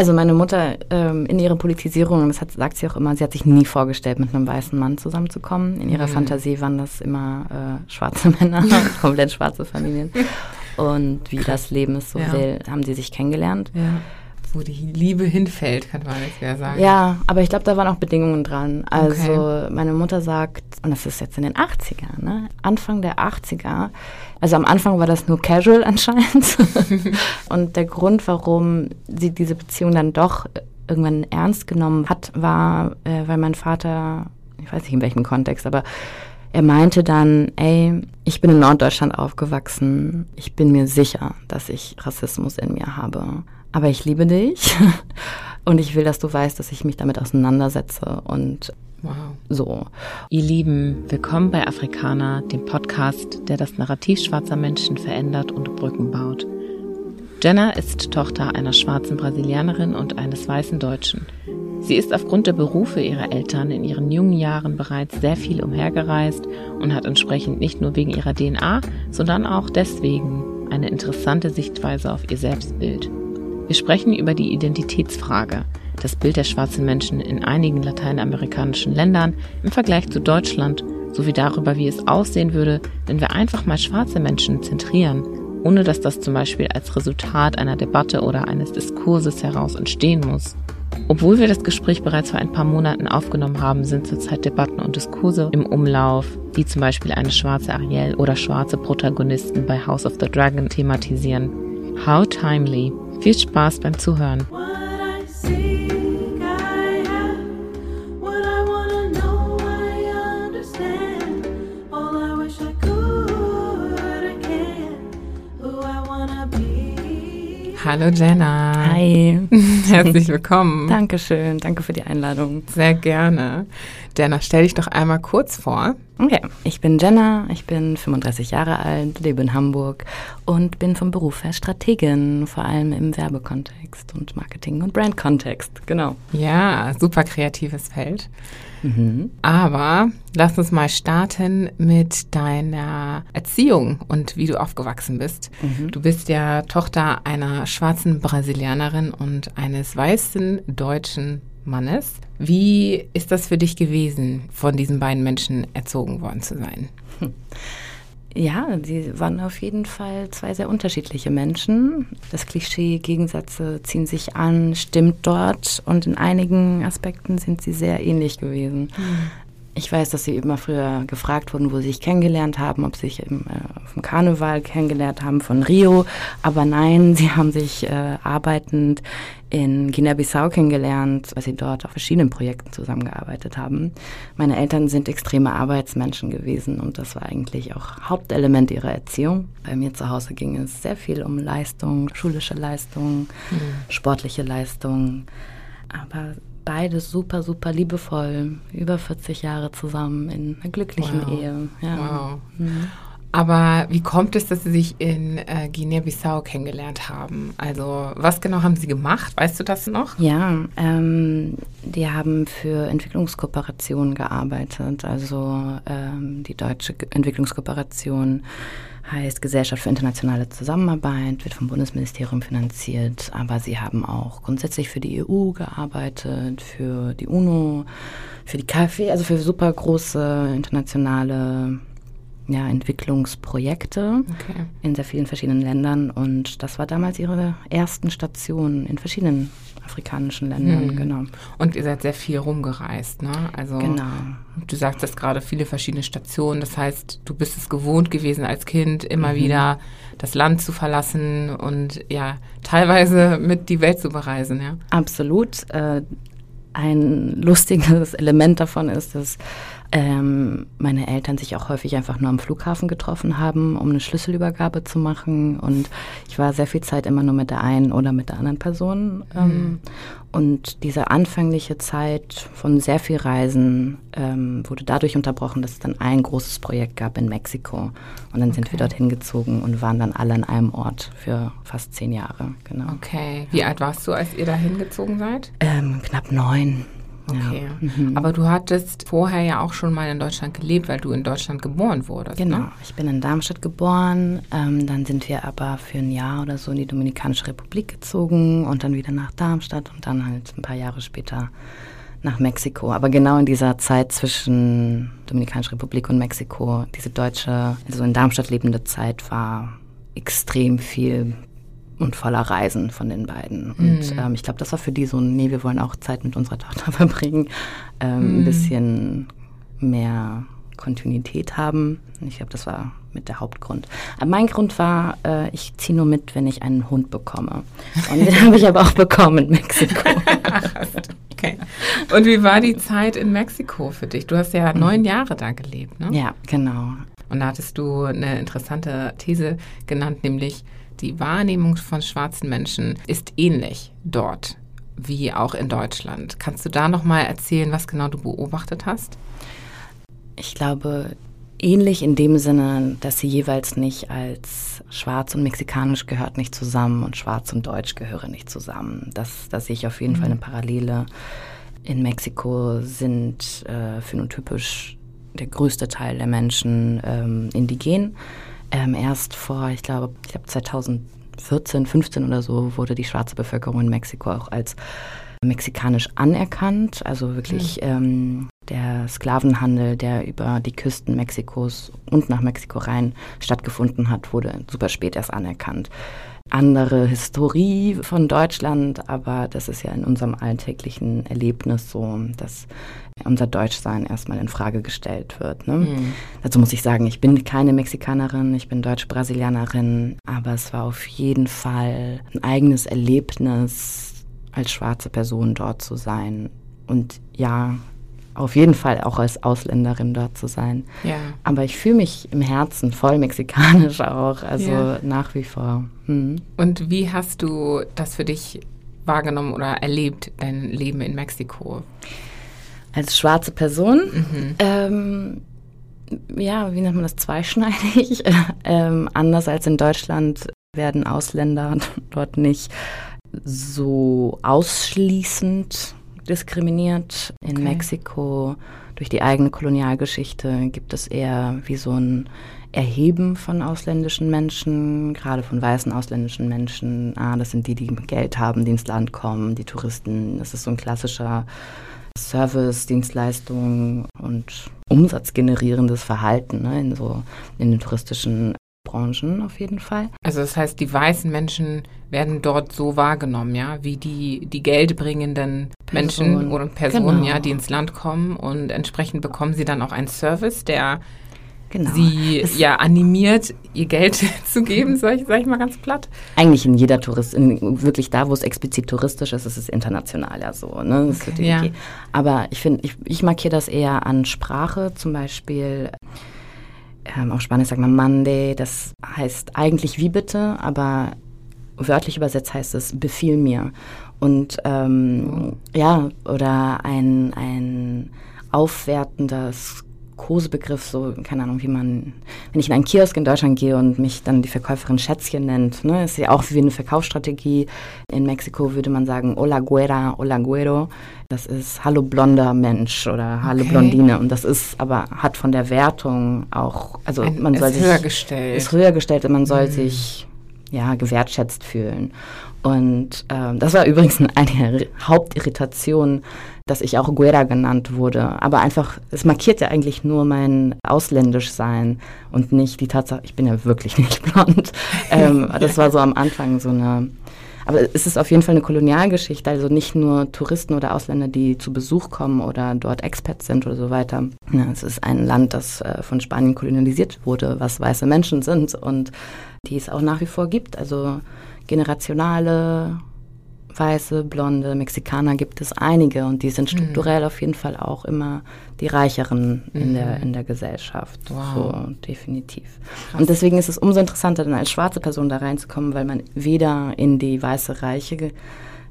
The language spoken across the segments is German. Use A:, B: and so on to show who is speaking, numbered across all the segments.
A: Also meine Mutter ähm, in ihrer Politisierung, das hat, sagt sie auch immer, sie hat sich nie vorgestellt, mit einem weißen Mann zusammenzukommen. In ihrer mhm. Fantasie waren das immer äh, schwarze Männer, komplett schwarze Familien. Und wie das Leben es so ja. will, haben sie sich kennengelernt.
B: Ja wo die Liebe hinfällt, kann man jetzt ja sagen.
A: Ja, aber ich glaube, da waren auch Bedingungen dran. Also okay. meine Mutter sagt, und das ist jetzt in den 80ern, ne? Anfang der 80er, also am Anfang war das nur casual anscheinend. und der Grund, warum sie diese Beziehung dann doch irgendwann ernst genommen hat, war, äh, weil mein Vater, ich weiß nicht in welchem Kontext, aber er meinte dann, ey, ich bin in Norddeutschland aufgewachsen. Ich bin mir sicher, dass ich Rassismus in mir habe aber ich liebe dich und ich will, dass du weißt, dass ich mich damit auseinandersetze und wow. so.
C: Ihr Lieben, willkommen bei Afrikaner, dem Podcast, der das Narrativ schwarzer Menschen verändert und Brücken baut. Jenna ist Tochter einer schwarzen Brasilianerin und eines weißen Deutschen. Sie ist aufgrund der Berufe ihrer Eltern in ihren jungen Jahren bereits sehr viel umhergereist und hat entsprechend nicht nur wegen ihrer DNA, sondern auch deswegen eine interessante Sichtweise auf ihr Selbstbild. Wir sprechen über die Identitätsfrage, das Bild der schwarzen Menschen in einigen lateinamerikanischen Ländern im Vergleich zu Deutschland sowie darüber, wie es aussehen würde, wenn wir einfach mal schwarze Menschen zentrieren, ohne dass das zum Beispiel als Resultat einer Debatte oder eines Diskurses heraus entstehen muss. Obwohl wir das Gespräch bereits vor ein paar Monaten aufgenommen haben, sind zurzeit Debatten und Diskurse im Umlauf, die zum Beispiel eine schwarze Ariel oder schwarze Protagonisten bei House of the Dragon thematisieren. How timely. Viel Spaß beim Zuhören.
B: Hallo Jenna.
A: Hi.
B: Herzlich willkommen.
A: Dankeschön. Danke für die Einladung.
B: Sehr gerne. Jenna, stell dich doch einmal kurz vor.
A: Okay, ich bin Jenna, ich bin 35 Jahre alt, lebe in Hamburg und bin vom Beruf her Strategin, vor allem im Werbekontext und Marketing- und Brandkontext. Genau.
B: Ja, super kreatives Feld. Mhm. Aber lass uns mal starten mit deiner Erziehung und wie du aufgewachsen bist. Mhm. Du bist ja Tochter einer schwarzen Brasilianerin und eines weißen deutschen Mannes. Wie ist das für dich gewesen, von diesen beiden Menschen erzogen worden zu sein?
A: Ja, sie waren auf jeden Fall zwei sehr unterschiedliche Menschen. Das Klischee Gegensätze ziehen sich an, stimmt dort und in einigen Aspekten sind sie sehr ähnlich gewesen. Mhm. Ich weiß, dass sie immer früher gefragt wurden, wo sie sich kennengelernt haben, ob sie sich im, äh, auf dem Karneval kennengelernt haben von Rio. Aber nein, sie haben sich äh, arbeitend in Guinea-Bissau kennengelernt, weil sie dort auf verschiedenen Projekten zusammengearbeitet haben. Meine Eltern sind extreme Arbeitsmenschen gewesen und das war eigentlich auch Hauptelement ihrer Erziehung. Bei mir zu Hause ging es sehr viel um Leistung, schulische Leistung, mhm. sportliche Leistung. Aber beide super, super liebevoll, über 40 Jahre zusammen in einer glücklichen wow. Ehe. Ja. Wow.
B: Mhm. Aber wie kommt es, dass Sie sich in äh, Guinea-Bissau kennengelernt haben? Also was genau haben Sie gemacht? Weißt du das noch?
A: Ja, ähm, die haben für Entwicklungskooperationen gearbeitet. Also ähm, die deutsche Entwicklungskooperation heißt Gesellschaft für internationale Zusammenarbeit, wird vom Bundesministerium finanziert, aber sie haben auch grundsätzlich für die EU gearbeitet, für die UNO, für die KfW, also für super große internationale ja, Entwicklungsprojekte okay. in sehr vielen verschiedenen Ländern. Und das war damals ihre ersten Stationen in verschiedenen afrikanischen Ländern, hm. genau.
B: Und ihr seid sehr viel rumgereist, ne? Also genau. du sagst das gerade, viele verschiedene Stationen. Das heißt, du bist es gewohnt gewesen als Kind, immer mhm. wieder das Land zu verlassen und ja, teilweise mit die Welt zu bereisen, ja?
A: Absolut. Äh, ein lustiges Element davon ist, dass ähm, meine Eltern sich auch häufig einfach nur am Flughafen getroffen haben, um eine Schlüsselübergabe zu machen. Und ich war sehr viel Zeit immer nur mit der einen oder mit der anderen Person. Ähm, mhm. Und diese anfängliche Zeit von sehr viel Reisen ähm, wurde dadurch unterbrochen, dass es dann ein großes Projekt gab in Mexiko. Und dann okay. sind wir dorthin gezogen und waren dann alle an einem Ort für fast zehn Jahre.
B: Genau. Okay. Wie alt warst du, als ihr da hingezogen seid?
A: Ähm, knapp neun
B: Okay. Ja. Mhm. Aber du hattest vorher ja auch schon mal in Deutschland gelebt, weil du in Deutschland geboren wurdest.
A: Genau.
B: Ne?
A: Ich bin in Darmstadt geboren. Ähm, dann sind wir aber für ein Jahr oder so in die Dominikanische Republik gezogen und dann wieder nach Darmstadt und dann halt ein paar Jahre später nach Mexiko. Aber genau in dieser Zeit zwischen Dominikanischer Republik und Mexiko, diese deutsche, also in Darmstadt lebende Zeit war extrem viel und voller Reisen von den beiden. Und mhm. ähm, ich glaube, das war für die so, nee, wir wollen auch Zeit mit unserer Tochter verbringen, ähm, mhm. ein bisschen mehr Kontinuität haben. Ich glaube, das war mit der Hauptgrund. Aber mein Grund war, äh, ich ziehe nur mit, wenn ich einen Hund bekomme. Und den habe ich aber auch bekommen in Mexiko.
B: okay. Und wie war die Zeit in Mexiko für dich? Du hast ja mhm. neun Jahre da gelebt, ne?
A: Ja, genau.
B: Und da hattest du eine interessante These genannt, nämlich die Wahrnehmung von schwarzen Menschen ist ähnlich dort wie auch in Deutschland. Kannst du da noch mal erzählen, was genau du beobachtet hast?
A: Ich glaube, ähnlich in dem Sinne, dass sie jeweils nicht als schwarz und mexikanisch gehört nicht zusammen und schwarz und deutsch gehören nicht zusammen. Das, das sehe ich auf jeden mhm. Fall eine Parallele. In Mexiko sind äh, phänotypisch der größte Teil der Menschen ähm, indigen ähm, erst vor, ich glaube, ich glaube 2014, 15 oder so wurde die schwarze Bevölkerung in Mexiko auch als mexikanisch anerkannt. Also wirklich mhm. ähm, der Sklavenhandel, der über die Küsten Mexikos und nach Mexiko rein stattgefunden hat, wurde super spät erst anerkannt. Andere Historie von Deutschland, aber das ist ja in unserem alltäglichen Erlebnis so, dass unser Deutschsein erstmal in Frage gestellt wird. Ne? Mhm. Dazu muss ich sagen, ich bin keine Mexikanerin, ich bin Deutsch-Brasilianerin, aber es war auf jeden Fall ein eigenes Erlebnis, als schwarze Person dort zu sein. Und ja, auf jeden Fall auch als Ausländerin dort zu sein. Ja. Aber ich fühle mich im Herzen voll mexikanisch auch, also ja. nach wie vor.
B: Hm. Und wie hast du das für dich wahrgenommen oder erlebt, dein Leben in Mexiko?
A: als schwarze Person. Mhm. Ähm, ja, wie nennt man das, zweischneidig. ähm, anders als in Deutschland werden Ausländer dort nicht so ausschließend diskriminiert. In okay. Mexiko durch die eigene Kolonialgeschichte gibt es eher wie so ein Erheben von ausländischen Menschen, gerade von weißen ausländischen Menschen. Ah, das sind die, die Geld haben, die ins Land kommen, die Touristen. Das ist so ein klassischer Service, Dienstleistungen und umsatzgenerierendes Verhalten ne, in so in den touristischen Branchen auf jeden Fall.
B: Also das heißt, die weißen Menschen werden dort so wahrgenommen, ja, wie die, die geldbringenden Person. Menschen oder Personen, genau. ja, die ins Land kommen und entsprechend bekommen sie dann auch einen Service, der genau. sie es ja animiert, ihr Geld zu geben, sag ich, sag ich mal ganz platt.
A: Eigentlich in jeder Tourist, in, wirklich da, wo es explizit touristisch ist, ist es international ja so. Ne? Okay. Ja. Aber ich finde, ich, ich markiere das eher an Sprache, zum Beispiel. Ähm, auf Spanisch sagt man Mande, das heißt eigentlich wie bitte, aber wörtlich übersetzt heißt es befiehl mir. Und ähm, ja, oder ein, ein aufwertendes Kosebegriff, so, keine Ahnung, wie man, wenn ich in einen Kiosk in Deutschland gehe und mich dann die Verkäuferin Schätzchen nennt, ne, ist ja auch wie eine Verkaufsstrategie. In Mexiko würde man sagen, hola güera, hola güero. Das ist hallo blonder Mensch oder hallo okay. Blondine. Und das ist aber, hat von der Wertung auch, also Ein, man soll ist sich.
B: Höher gestellt.
A: Ist höher gestellt und man soll mhm. sich, ja, gewertschätzt fühlen. Und ähm, das war übrigens eine Hauptirritation dass ich auch Guerra genannt wurde. Aber einfach, es markiert ja eigentlich nur mein Ausländischsein und nicht die Tatsache, ich bin ja wirklich nicht blond. Ähm, das war so am Anfang so eine. Aber es ist auf jeden Fall eine Kolonialgeschichte, also nicht nur Touristen oder Ausländer, die zu Besuch kommen oder dort Expats sind oder so weiter. Ja, es ist ein Land, das äh, von Spanien kolonialisiert wurde, was weiße Menschen sind und die es auch nach wie vor gibt. Also generationale weiße, blonde Mexikaner gibt es einige und die sind mhm. strukturell mhm. auf jeden Fall auch immer die Reicheren mhm. in, der, in der Gesellschaft. Wow. So, definitiv. Krass. Und deswegen ist es umso interessanter, dann als schwarze Person da reinzukommen, weil man weder in die weiße reiche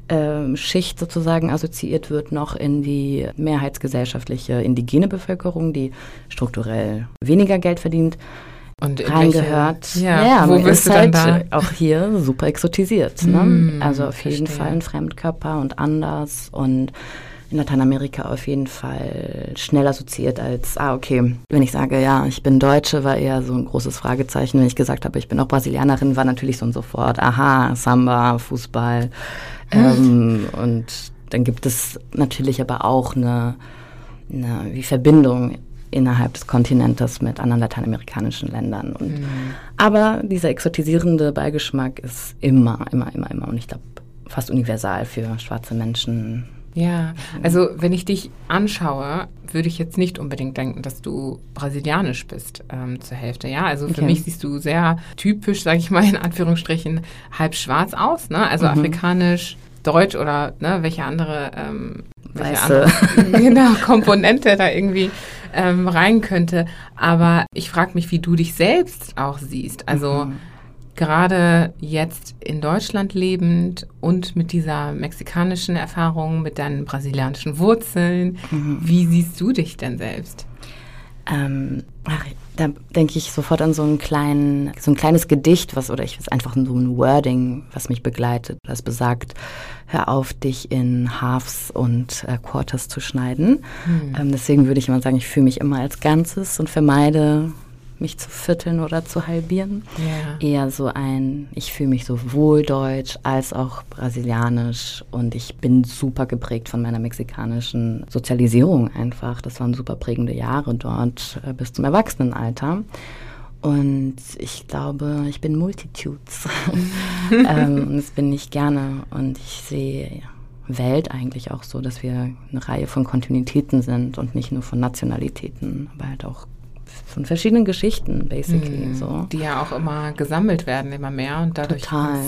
A: äh, Schicht sozusagen assoziiert wird, noch in die mehrheitsgesellschaftliche indigene Bevölkerung, die strukturell weniger Geld verdient und reingehört.
B: ja, ja, wo bist du halt dann
A: da? Auch hier super exotisiert. Ne? Mm, also auf jeden verstehe. Fall ein Fremdkörper und anders und in Lateinamerika auf jeden Fall schnell assoziiert als, ah, okay, wenn ich sage, ja, ich bin Deutsche, war eher so ein großes Fragezeichen. Wenn ich gesagt habe, ich bin auch Brasilianerin, war natürlich so und sofort, aha, Samba, Fußball. Ähm, und dann gibt es natürlich aber auch eine, eine wie Verbindung innerhalb des Kontinentes mit anderen lateinamerikanischen Ländern. Und, mhm. Aber dieser exotisierende Beigeschmack ist immer, immer, immer, immer und ich glaube fast universal für schwarze Menschen.
B: Ja, also wenn ich dich anschaue, würde ich jetzt nicht unbedingt denken, dass du brasilianisch bist ähm, zur Hälfte. Ja, also für okay. mich siehst du sehr typisch, sage ich mal in Anführungsstrichen, halb schwarz aus. Ne? Also mhm. afrikanisch, deutsch oder ne, welche andere, ähm, welche andere genau, Komponente da irgendwie ähm, rein könnte. Aber ich frage mich, wie du dich selbst auch siehst. Also mhm. gerade jetzt in Deutschland lebend und mit dieser mexikanischen Erfahrung, mit deinen brasilianischen Wurzeln, mhm. wie siehst du dich denn selbst?
A: Ähm, ach, da denke ich sofort an so einen kleinen, so ein kleines Gedicht, was, oder ich weiß einfach so ein Wording, was mich begleitet, das besagt, hör auf, dich in Halves und äh, Quarters zu schneiden. Hm. Ähm, deswegen würde ich immer sagen, ich fühle mich immer als Ganzes und vermeide mich zu vierteln oder zu halbieren. Yeah. Eher so ein, ich fühle mich sowohl deutsch als auch brasilianisch und ich bin super geprägt von meiner mexikanischen Sozialisierung einfach. Das waren super prägende Jahre dort äh, bis zum Erwachsenenalter. Und ich glaube, ich bin Multitudes. ähm, das bin ich gerne. Und ich sehe Welt eigentlich auch so, dass wir eine Reihe von Kontinuitäten sind und nicht nur von Nationalitäten, aber halt auch von verschiedenen Geschichten, basically. Mhm. So.
B: Die ja auch immer gesammelt werden, immer mehr und dadurch
A: Total.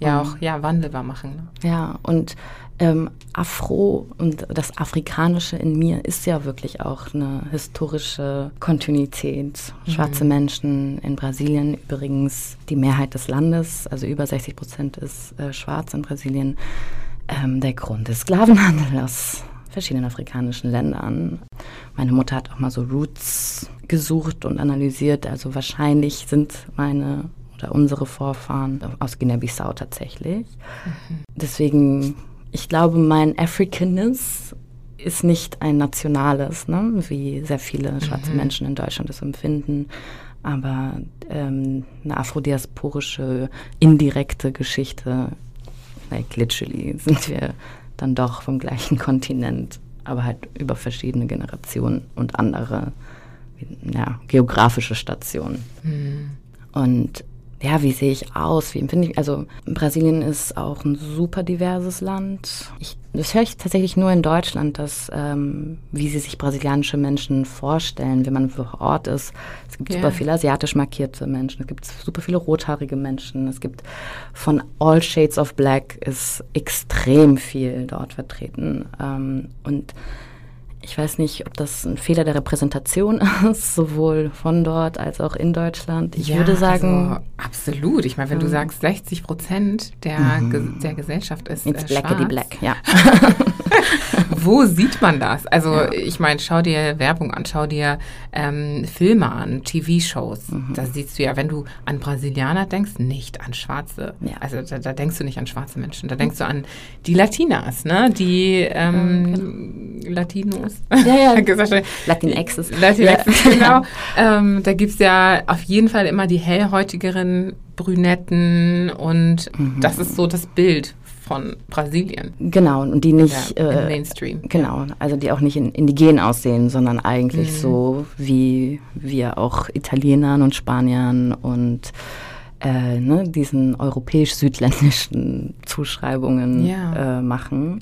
B: ja auch ja, wandelbar machen.
A: Ne? Ja, und ähm, Afro und das Afrikanische in mir ist ja wirklich auch eine historische Kontinuität. Schwarze mhm. Menschen in Brasilien übrigens die Mehrheit des Landes, also über 60 Prozent ist äh, schwarz in Brasilien. Ähm, der Grund des Sklavenhandels verschiedenen afrikanischen Ländern. Meine Mutter hat auch mal so Roots gesucht und analysiert. Also wahrscheinlich sind meine oder unsere Vorfahren aus Guinea-Bissau tatsächlich. Mhm. Deswegen, ich glaube, mein Africanness ist nicht ein nationales, ne, wie sehr viele schwarze mhm. Menschen in Deutschland es empfinden, aber ähm, eine afrodiasporische, indirekte Geschichte, like literally, sind wir dann doch vom gleichen Kontinent, aber halt über verschiedene Generationen und andere ja, geografische Stationen. Mhm. Und ja, wie sehe ich aus? Wie empfinde ich? Also Brasilien ist auch ein super diverses Land. Ich, das höre ich tatsächlich nur in Deutschland, dass ähm, wie sie sich brasilianische Menschen vorstellen, wenn man vor Ort ist. Es gibt yeah. super viele asiatisch markierte Menschen, es gibt super viele rothaarige Menschen, es gibt von All Shades of Black ist extrem viel dort vertreten. Ähm, und ich weiß nicht, ob das ein Fehler der Repräsentation ist, sowohl von dort als auch in Deutschland. Ich ja, würde sagen.
B: Also absolut. Ich meine, wenn du sagst, 60 Prozent der, mhm. Ge der Gesellschaft ist. It's
A: äh, black black, ja.
B: Wo sieht man das? Also, ja. ich meine, schau dir Werbung an, schau dir ähm, Filme an, TV-Shows. Mhm. Da siehst du ja, wenn du an Brasilianer denkst, nicht an Schwarze. Ja. Also, da, da, denkst du nicht an schwarze Menschen. Da denkst du an die Latinas, ne? Die ähm, genau. Latinos.
A: Ja, ja. Latinexes.
B: Latinexes, ja. genau. ähm, da gibt es ja auf jeden Fall immer die hellhäutigeren Brünetten und mhm. das ist so das Bild von Brasilien.
A: Genau, und die nicht
B: ja, äh, Mainstream.
A: Genau, also die auch nicht in, indigen aussehen, sondern eigentlich mhm. so wie wir auch Italienern und Spaniern und äh, ne, diesen europäisch-südländischen Zuschreibungen ja. äh, machen.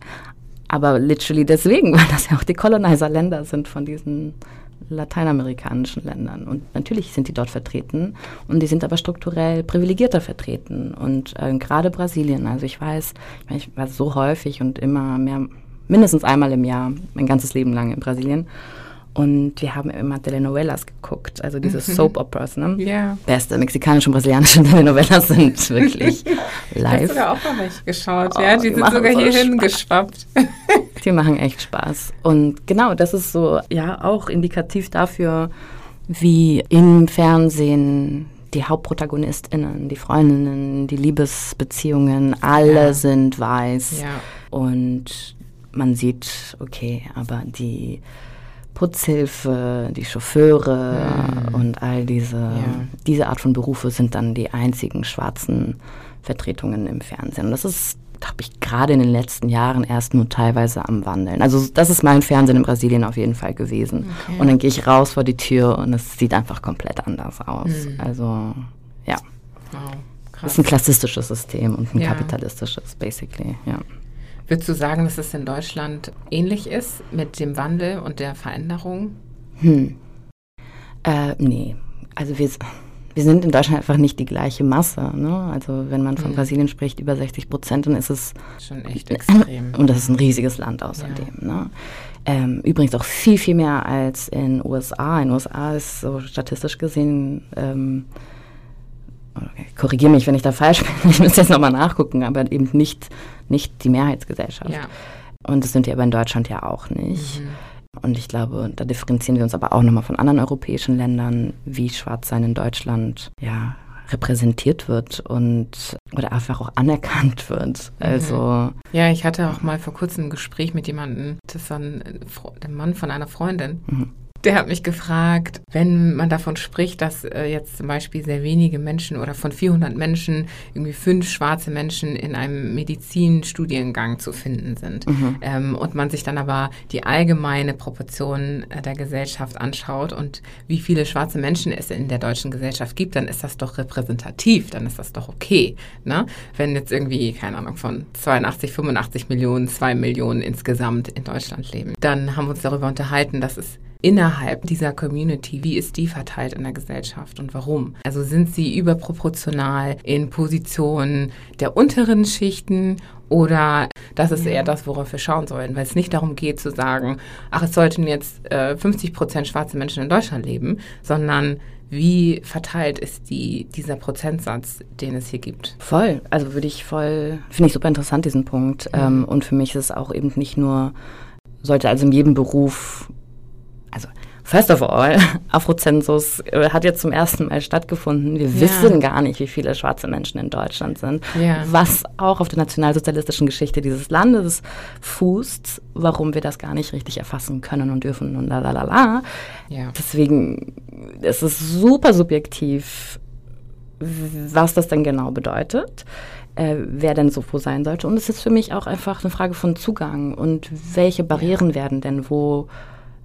A: Aber literally deswegen, weil das ja auch die Colonizer-Länder sind von diesen lateinamerikanischen Ländern. Und natürlich sind die dort vertreten und die sind aber strukturell privilegierter vertreten. Und äh, gerade Brasilien, also ich weiß, ich, war so häufig und immer mehr, mindestens einmal im Jahr, mein ganzes Leben lang in Brasilien. Und wir haben immer Telenovelas geguckt, also diese mhm. Soap Operas, ne?
B: Ja.
A: Beste mexikanische und brasilianische Telenovelas sind wirklich live. Ich habe
B: sogar auch mal welche geschaut, oh, ja, die, die sind sogar so hier hingeschwappt.
A: die machen echt Spaß. Und genau, das ist so, ja, auch indikativ dafür, wie im Fernsehen die HauptprotagonistInnen, die Freundinnen, die Liebesbeziehungen, alle ja. sind weiß.
B: Ja.
A: Und man sieht, okay, aber die Putzhilfe, die Chauffeure mhm. und all diese, ja. diese Art von Berufe sind dann die einzigen schwarzen Vertretungen im Fernsehen. Und das ist, glaube ich, gerade in den letzten Jahren erst nur teilweise am Wandeln. Also das ist mein Fernsehen in Brasilien auf jeden Fall gewesen. Okay. Und dann gehe ich raus vor die Tür und es sieht einfach komplett anders aus. Mhm. Also ja. Wow. Das ist ein klassistisches System und ein ja. kapitalistisches, basically, ja.
B: Würdest du sagen, dass es in Deutschland ähnlich ist mit dem Wandel und der Veränderung?
A: Hm. Äh, nee. Also wir, wir sind in Deutschland einfach nicht die gleiche Masse. Ne? Also wenn man von hm. Brasilien spricht, über 60 Prozent, dann ist es
B: schon echt extrem.
A: Und das ist ein riesiges Land außerdem. Ja. Ne? Ähm, übrigens auch viel, viel mehr als in den USA. In den USA ist so statistisch gesehen ähm, korrigiere mich, wenn ich da falsch bin, ich muss jetzt nochmal nachgucken, aber eben nicht, nicht die Mehrheitsgesellschaft. Ja. Und das sind wir aber in Deutschland ja auch nicht. Mhm. Und ich glaube, da differenzieren wir uns aber auch nochmal von anderen europäischen Ländern, wie Schwarzsein in Deutschland ja repräsentiert wird und oder einfach auch anerkannt wird. Mhm. Also
B: ja, ich hatte auch mal vor kurzem ein Gespräch mit jemandem, das war ein, der Mann von einer Freundin. Mhm. Der hat mich gefragt, wenn man davon spricht, dass äh, jetzt zum Beispiel sehr wenige Menschen oder von 400 Menschen irgendwie fünf schwarze Menschen in einem Medizinstudiengang zu finden sind mhm. ähm, und man sich dann aber die allgemeine Proportion äh, der Gesellschaft anschaut und wie viele schwarze Menschen es in der deutschen Gesellschaft gibt, dann ist das doch repräsentativ, dann ist das doch okay. Ne? Wenn jetzt irgendwie, keine Ahnung, von 82, 85 Millionen, zwei Millionen insgesamt in Deutschland leben, dann haben wir uns darüber unterhalten, dass es innerhalb dieser Community, wie ist die verteilt in der Gesellschaft und warum? Also sind sie überproportional in Positionen der unteren Schichten oder das ist eher das, worauf wir schauen sollen, weil es nicht darum geht zu sagen, ach, es sollten jetzt äh, 50 Prozent schwarze Menschen in Deutschland leben, sondern wie verteilt ist die, dieser Prozentsatz, den es hier gibt?
A: Voll. Also würde ich voll, finde ich super interessant, diesen Punkt. Mhm. Ähm, und für mich ist es auch eben nicht nur, sollte also in jedem Beruf First of all, Afrozensus äh, hat jetzt zum ersten Mal stattgefunden. Wir ja. wissen gar nicht, wie viele schwarze Menschen in Deutschland sind, ja. was auch auf der nationalsozialistischen Geschichte dieses Landes fußt, warum wir das gar nicht richtig erfassen können und dürfen und la la la la. Deswegen es ist es super subjektiv, was das denn genau bedeutet. Äh, wer denn so wo sein sollte. Und es ist für mich auch einfach eine Frage von Zugang und welche Barrieren werden denn wo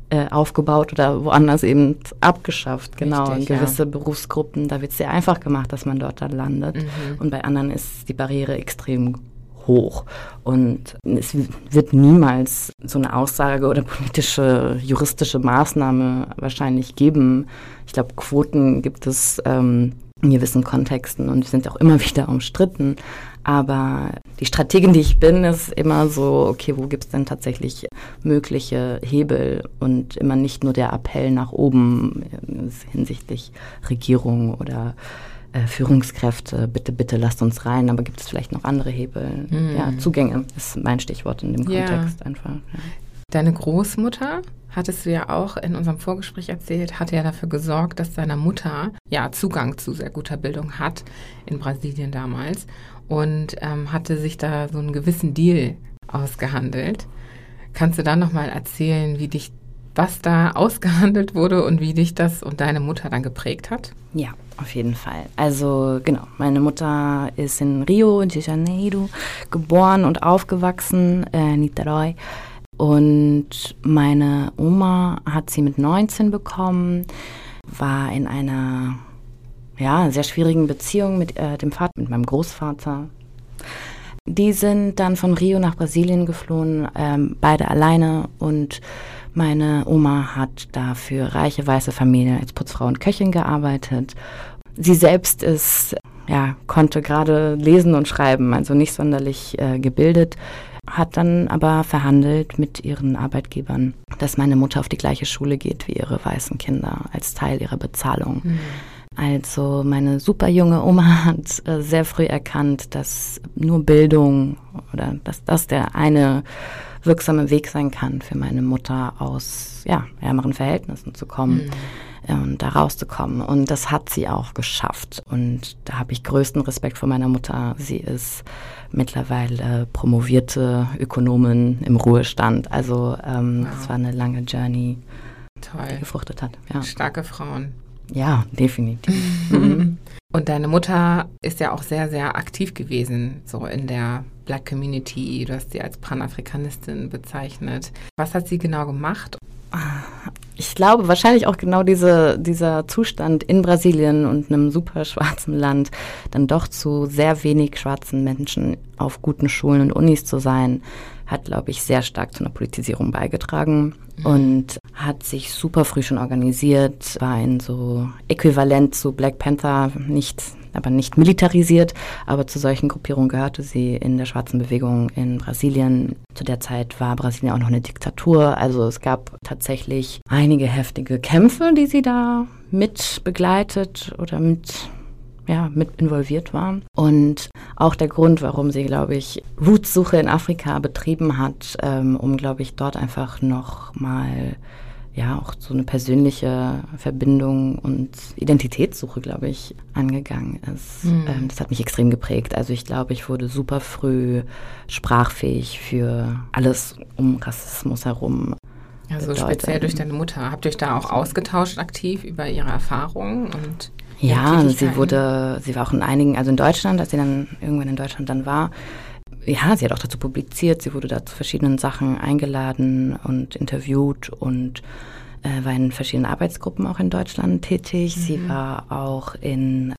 A: äh, aufgebaut oder woanders eben abgeschafft. Genau, Richtig, in gewisse ja. Berufsgruppen, da wird es sehr einfach gemacht, dass man dort dann landet. Mhm. Und bei anderen ist die Barriere extrem hoch. Und es wird niemals so eine Aussage oder politische, juristische Maßnahme wahrscheinlich geben. Ich glaube, Quoten gibt es ähm, in gewissen Kontexten und sind auch immer wieder umstritten. Aber die Strategin, die ich bin, ist immer so, okay, wo gibt es denn tatsächlich mögliche Hebel und immer nicht nur der Appell nach oben äh, hinsichtlich Regierung oder äh, Führungskräfte, bitte, bitte lasst uns rein, aber gibt es vielleicht noch andere Hebel? Mhm. Ja, Zugänge ist mein Stichwort in dem Kontext ja. einfach. Ja.
B: Deine Großmutter, hattest du ja auch in unserem Vorgespräch erzählt, hat ja dafür gesorgt, dass deine Mutter ja Zugang zu sehr guter Bildung hat in Brasilien damals und ähm, hatte sich da so einen gewissen Deal ausgehandelt. Kannst du da nochmal erzählen, wie dich was da ausgehandelt wurde und wie dich das und deine Mutter dann geprägt hat?
A: Ja, auf jeden Fall. Also genau, meine Mutter ist in Rio de Janeiro geboren und aufgewachsen, äh, Niterói. Und meine Oma hat sie mit 19 bekommen, war in einer ja, sehr schwierigen Beziehung mit äh, dem Vater, mit meinem Großvater. Die sind dann von Rio nach Brasilien geflohen, ähm, beide alleine und meine Oma hat da für reiche weiße Familie als Putzfrau und Köchin gearbeitet. Sie selbst ist, ja, konnte gerade lesen und schreiben, also nicht sonderlich äh, gebildet, hat dann aber verhandelt mit ihren Arbeitgebern, dass meine Mutter auf die gleiche Schule geht wie ihre weißen Kinder als Teil ihrer Bezahlung. Mhm. Also meine super junge Oma hat äh, sehr früh erkannt, dass nur Bildung oder dass das der eine wirksame Weg sein kann für meine Mutter aus ja, ärmeren Verhältnissen zu kommen. Mhm. ähm, da rauszukommen. Und das hat sie auch geschafft. Und da habe ich größten Respekt vor meiner Mutter. Sie ist mittlerweile promovierte Ökonomin im Ruhestand. Also ähm, wow. das war eine lange Journey,
B: Toll.
A: die gefruchtet hat. Ja.
B: Starke Frauen.
A: Ja, definitiv. mhm.
B: Und deine Mutter ist ja auch sehr, sehr aktiv gewesen, so in der Black Community. Du hast sie als Panafrikanistin bezeichnet. Was hat sie genau gemacht?
A: Ich glaube wahrscheinlich auch genau diese, dieser Zustand in Brasilien und einem super schwarzen Land, dann doch zu sehr wenig schwarzen Menschen auf guten Schulen und Unis zu sein, hat, glaube ich, sehr stark zu einer Politisierung beigetragen mhm. und hat sich super früh schon organisiert, war in so äquivalent zu Black Panther, nicht aber nicht militarisiert. Aber zu solchen Gruppierungen gehörte sie in der schwarzen Bewegung in Brasilien. Zu der Zeit war Brasilien auch noch eine Diktatur. Also es gab tatsächlich einige heftige Kämpfe, die sie da mit begleitet oder mit ja, mit involviert war. Und auch der Grund, warum sie, glaube ich, Rootsuche in Afrika betrieben hat, ähm, um, glaube ich, dort einfach noch mal ja auch so eine persönliche Verbindung und Identitätssuche, glaube ich, angegangen ist. Mhm. Ähm, das hat mich extrem geprägt. Also ich glaube, ich wurde super früh sprachfähig für alles um Rassismus herum.
B: Also bedeutet. speziell durch deine Mutter. Habt ihr euch da auch ausgetauscht aktiv über ihre Erfahrungen und
A: ja, sie wurde, sie war auch in einigen, also in Deutschland, als sie dann irgendwann in Deutschland dann war, ja, sie hat auch dazu publiziert, sie wurde da zu verschiedenen Sachen eingeladen und interviewt und äh, war in verschiedenen Arbeitsgruppen auch in Deutschland tätig. Mhm. Sie war auch in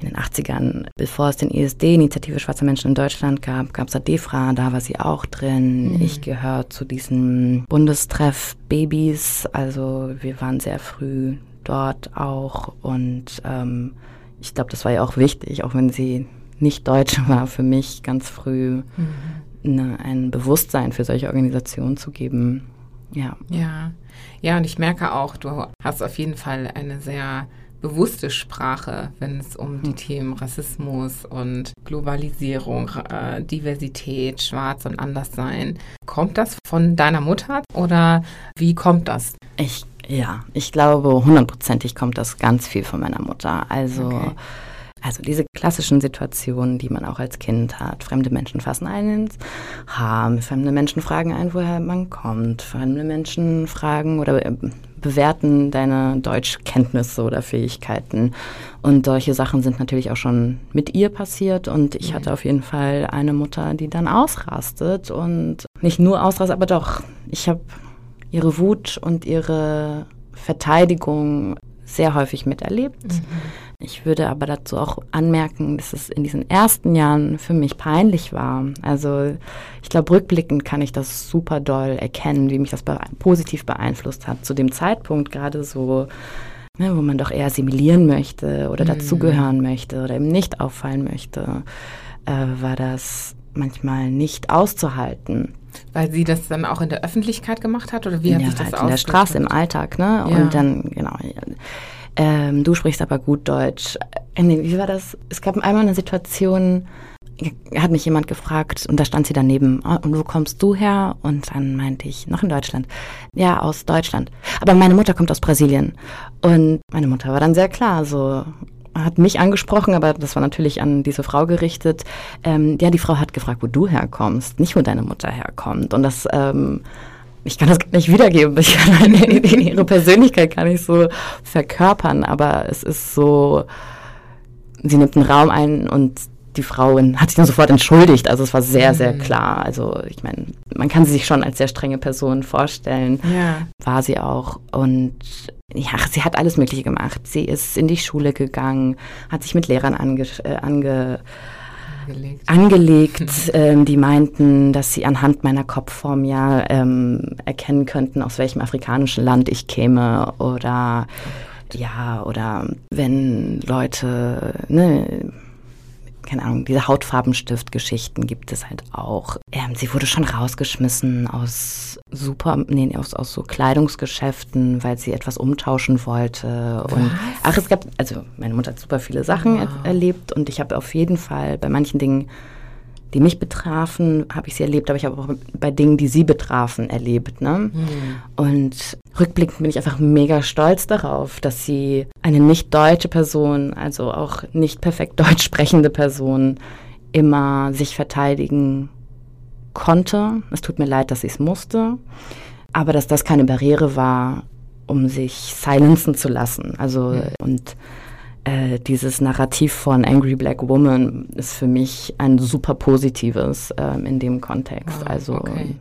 A: in den 80ern, bevor es den ISD, Initiative Schwarzer Menschen in Deutschland gab, gab es da DEFRA, da war sie auch drin. Mhm. Ich gehöre zu diesem Bundestreff Babys, also wir waren sehr früh dort auch und ähm, ich glaube, das war ja auch wichtig, auch wenn sie nicht deutsch war, für mich ganz früh mhm. ne, ein Bewusstsein für solche Organisationen zu geben. Ja.
B: Ja. Ja, und ich merke auch, du hast auf jeden Fall eine sehr bewusste Sprache, wenn es um die hm. Themen Rassismus und Globalisierung, äh, Diversität, Schwarz und Anderssein. Kommt das von deiner Mutter oder wie kommt das?
A: Ich, ja, ich glaube, hundertprozentig kommt das ganz viel von meiner Mutter. Also okay. Also diese klassischen Situationen, die man auch als Kind hat. Fremde Menschen fassen einen ins Haar, fremde Menschen fragen einen, woher man kommt. Fremde Menschen fragen oder bewerten deine Deutschkenntnisse oder Fähigkeiten. Und solche Sachen sind natürlich auch schon mit ihr passiert. Und ich hatte auf jeden Fall eine Mutter, die dann ausrastet. Und nicht nur ausrastet, aber doch. Ich habe ihre Wut und ihre Verteidigung sehr häufig miterlebt. Mhm. Ich würde aber dazu auch anmerken, dass es in diesen ersten Jahren für mich peinlich war. Also ich glaube, rückblickend kann ich das super doll erkennen, wie mich das positiv beeinflusst hat. Zu dem Zeitpunkt gerade so, ne, wo man doch eher assimilieren möchte oder mhm. dazugehören möchte oder eben nicht auffallen möchte, äh, war das manchmal nicht auszuhalten.
B: Weil sie das dann auch in der Öffentlichkeit gemacht hat oder wie hat
A: ja,
B: sich das
A: halt in der Straße im Alltag, ne? Ja. Und dann genau ähm, du sprichst aber gut Deutsch. Äh, nee, wie war das? Es gab einmal eine Situation, hat mich jemand gefragt und da stand sie daneben, oh, und wo kommst du her? Und dann meinte ich, noch in Deutschland. Ja, aus Deutschland. Aber meine Mutter kommt aus Brasilien. Und meine Mutter war dann sehr klar, so hat mich angesprochen, aber das war natürlich an diese Frau gerichtet. Ähm, ja, die Frau hat gefragt, wo du herkommst, nicht wo deine Mutter herkommt. Und das ähm, ich kann das gar nicht wiedergeben. Ich kann ihre Persönlichkeit gar nicht so verkörpern, aber es ist so, sie nimmt einen Raum ein und die Frau hat sich dann sofort entschuldigt. Also es war sehr, sehr mhm. klar. Also ich meine, man kann sie sich schon als sehr strenge Person vorstellen. Ja. War sie auch. Und ja, sie hat alles Mögliche gemacht. Sie ist in die Schule gegangen, hat sich mit Lehrern ange, äh, ange angelegt, angelegt ähm, die meinten, dass sie anhand meiner Kopfform ja ähm, erkennen könnten, aus welchem afrikanischen Land ich käme oder ja, oder wenn Leute, ne, keine Ahnung, diese Hautfarbenstift-Geschichten gibt es halt auch. Ähm, sie wurde schon rausgeschmissen aus super, nee, aus, aus so Kleidungsgeschäften, weil sie etwas umtauschen wollte. Was? Und ach, es gab, also meine Mutter hat super viele Sachen wow. er, erlebt und ich habe auf jeden Fall bei manchen Dingen die mich betrafen, habe ich sie erlebt, aber ich habe auch bei Dingen, die sie betrafen, erlebt. Ne? Mhm. Und rückblickend bin ich einfach mega stolz darauf, dass sie eine nicht deutsche Person, also auch nicht perfekt deutsch sprechende Person, immer sich verteidigen konnte. Es tut mir leid, dass sie es musste, aber dass das keine Barriere war, um sich silenzen zu lassen. Also mhm. und äh, dieses Narrativ von Angry Black Woman ist für mich ein super positives äh, in dem Kontext. Oh, also okay.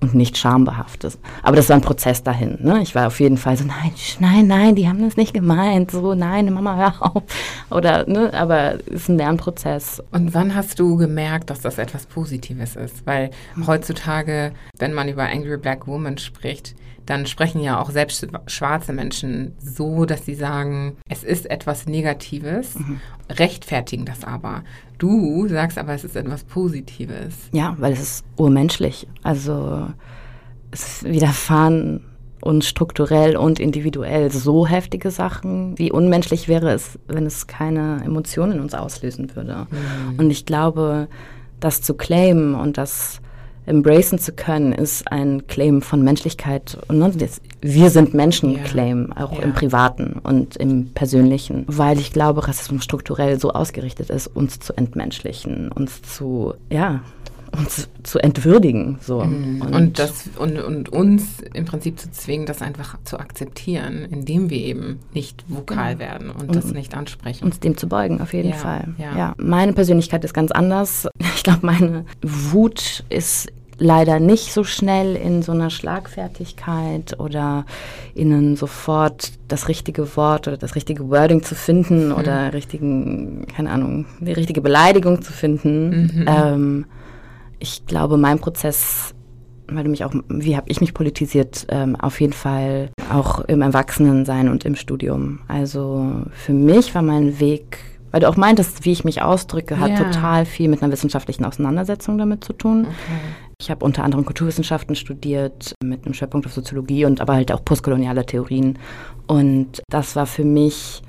A: und nicht schambehaftes. Aber das war ein Prozess dahin. Ne? Ich war auf jeden Fall so, nein, nein, nein, die haben das nicht gemeint. So, nein, Mama, hör auf. Oder, ne, aber es ist ein Lernprozess.
B: Und wann hast du gemerkt, dass das etwas Positives ist? Weil heutzutage, wenn man über Angry Black Woman spricht, dann sprechen ja auch selbst schwarze Menschen so, dass sie sagen, es ist etwas Negatives, mhm. rechtfertigen das aber. Du sagst aber, es ist etwas Positives.
A: Ja, weil es ist urmenschlich. Also es widerfahren uns strukturell und individuell so heftige Sachen. Wie unmenschlich wäre es, wenn es keine Emotionen in uns auslösen würde. Mhm. Und ich glaube, das zu claimen und das embracen zu können, ist ein Claim von Menschlichkeit. Und ne, wir sind Menschen-Claim, ja. auch ja. im Privaten und im Persönlichen, weil ich glaube, Rassismus strukturell so ausgerichtet ist, uns zu entmenschlichen, uns zu, ja, uns zu entwürdigen. So.
B: Mhm. Und, und, das, und, und uns im Prinzip zu zwingen, das einfach zu akzeptieren, indem wir eben nicht vokal genau. werden und, und, das nicht ansprechen.
A: Uns dem zu beugen, auf jeden ja, Fall. Ja. ja. Meine Persönlichkeit ist ganz anders. Ich glaube, meine Wut ist leider nicht so schnell in so einer Schlagfertigkeit oder ihnen sofort das richtige Wort oder das richtige Wording zu finden mhm. oder richtigen, keine Ahnung, die richtige Beleidigung zu finden. Mhm. Ähm, ich glaube, mein Prozess, weil du mich auch, wie habe ich mich politisiert, ähm, auf jeden Fall auch im Erwachsenensein und im Studium. Also für mich war mein Weg weil du auch meintest, wie ich mich ausdrücke, hat ja. total viel mit einer wissenschaftlichen Auseinandersetzung damit zu tun. Okay. Ich habe unter anderem Kulturwissenschaften studiert mit einem Schwerpunkt auf Soziologie und aber halt auch postkoloniale Theorien. Und das war für mich,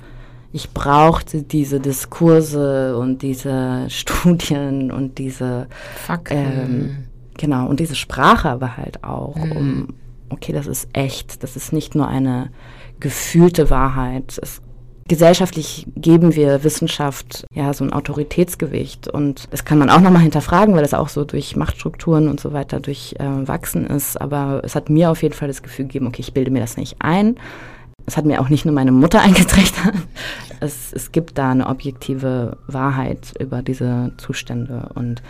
A: ich brauchte diese Diskurse und diese Studien und diese
B: Fakten. Ähm,
A: genau, und diese Sprache aber halt auch, mhm. um, okay, das ist echt, das ist nicht nur eine gefühlte Wahrheit. Es gesellschaftlich geben wir Wissenschaft ja so ein Autoritätsgewicht und das kann man auch nochmal hinterfragen, weil das auch so durch Machtstrukturen und so weiter durchwachsen äh, ist. Aber es hat mir auf jeden Fall das Gefühl gegeben, okay, ich bilde mir das nicht ein. Es hat mir auch nicht nur meine Mutter eingetrichtert. Es, es gibt da eine objektive Wahrheit über diese Zustände und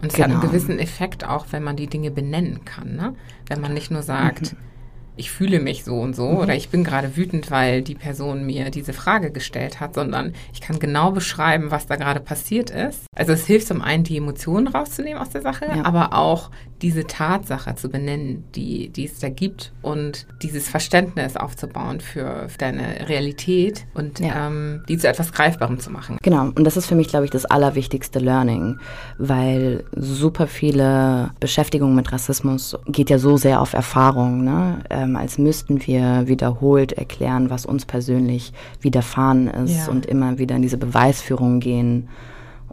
B: und es genau. hat einen genau. gewissen Effekt auch, wenn man die Dinge benennen kann. Ne? Wenn man nicht nur sagt, mhm ich fühle mich so und so mhm. oder ich bin gerade wütend, weil die Person mir diese Frage gestellt hat, sondern ich kann genau beschreiben, was da gerade passiert ist. Also es hilft zum einen, die Emotionen rauszunehmen aus der Sache, ja. aber auch diese Tatsache zu benennen, die, die es da gibt und dieses Verständnis aufzubauen für, für deine Realität und ja. ähm, die zu etwas Greifbarem zu machen.
A: Genau, und das ist für mich, glaube ich, das allerwichtigste Learning, weil super viele Beschäftigung mit Rassismus geht ja so sehr auf Erfahrung, ne? Ähm, als müssten wir wiederholt erklären, was uns persönlich widerfahren ist ja. und immer wieder in diese Beweisführung gehen.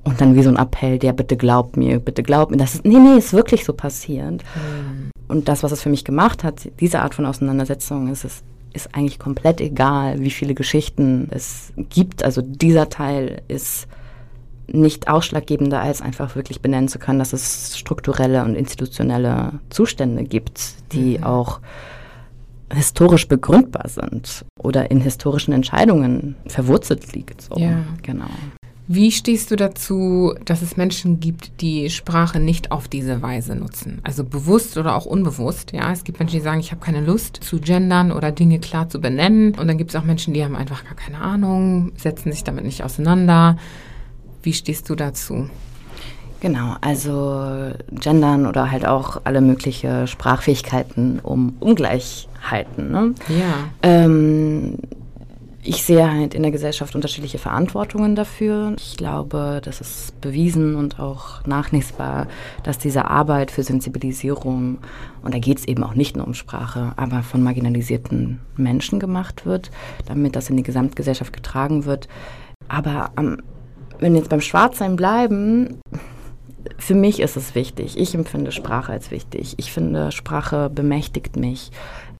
A: Und dann wie so ein Appell, der bitte glaubt mir, bitte glaubt mir. Das ist, nee, nee, ist wirklich so passiert. Mhm. Und das, was es für mich gemacht hat, diese Art von Auseinandersetzung, ist es ist eigentlich komplett egal, wie viele Geschichten es gibt. Also dieser Teil ist nicht ausschlaggebender, als einfach wirklich benennen zu können, dass es strukturelle und institutionelle Zustände gibt, die mhm. auch historisch begründbar sind oder in historischen Entscheidungen verwurzelt liegt. So.
B: Ja. Genau. Wie stehst du dazu, dass es Menschen gibt, die Sprache nicht auf diese Weise nutzen? Also bewusst oder auch unbewusst. Ja, es gibt Menschen, die sagen, ich habe keine Lust zu gendern oder Dinge klar zu benennen. Und dann gibt es auch Menschen, die haben einfach gar keine Ahnung, setzen sich damit nicht auseinander. Wie stehst du dazu?
A: Genau, also gendern oder halt auch alle mögliche Sprachfähigkeiten um Ungleichheiten. Ne?
B: Ja.
A: Ähm, ich sehe halt in der Gesellschaft unterschiedliche Verantwortungen dafür. Ich glaube, das ist bewiesen und auch nachlesbar, dass diese Arbeit für Sensibilisierung, und da geht es eben auch nicht nur um Sprache, aber von marginalisierten Menschen gemacht wird, damit das in die Gesamtgesellschaft getragen wird. Aber am, wenn wir jetzt beim Schwarzsein bleiben, für mich ist es wichtig. Ich empfinde Sprache als wichtig. Ich finde, Sprache bemächtigt mich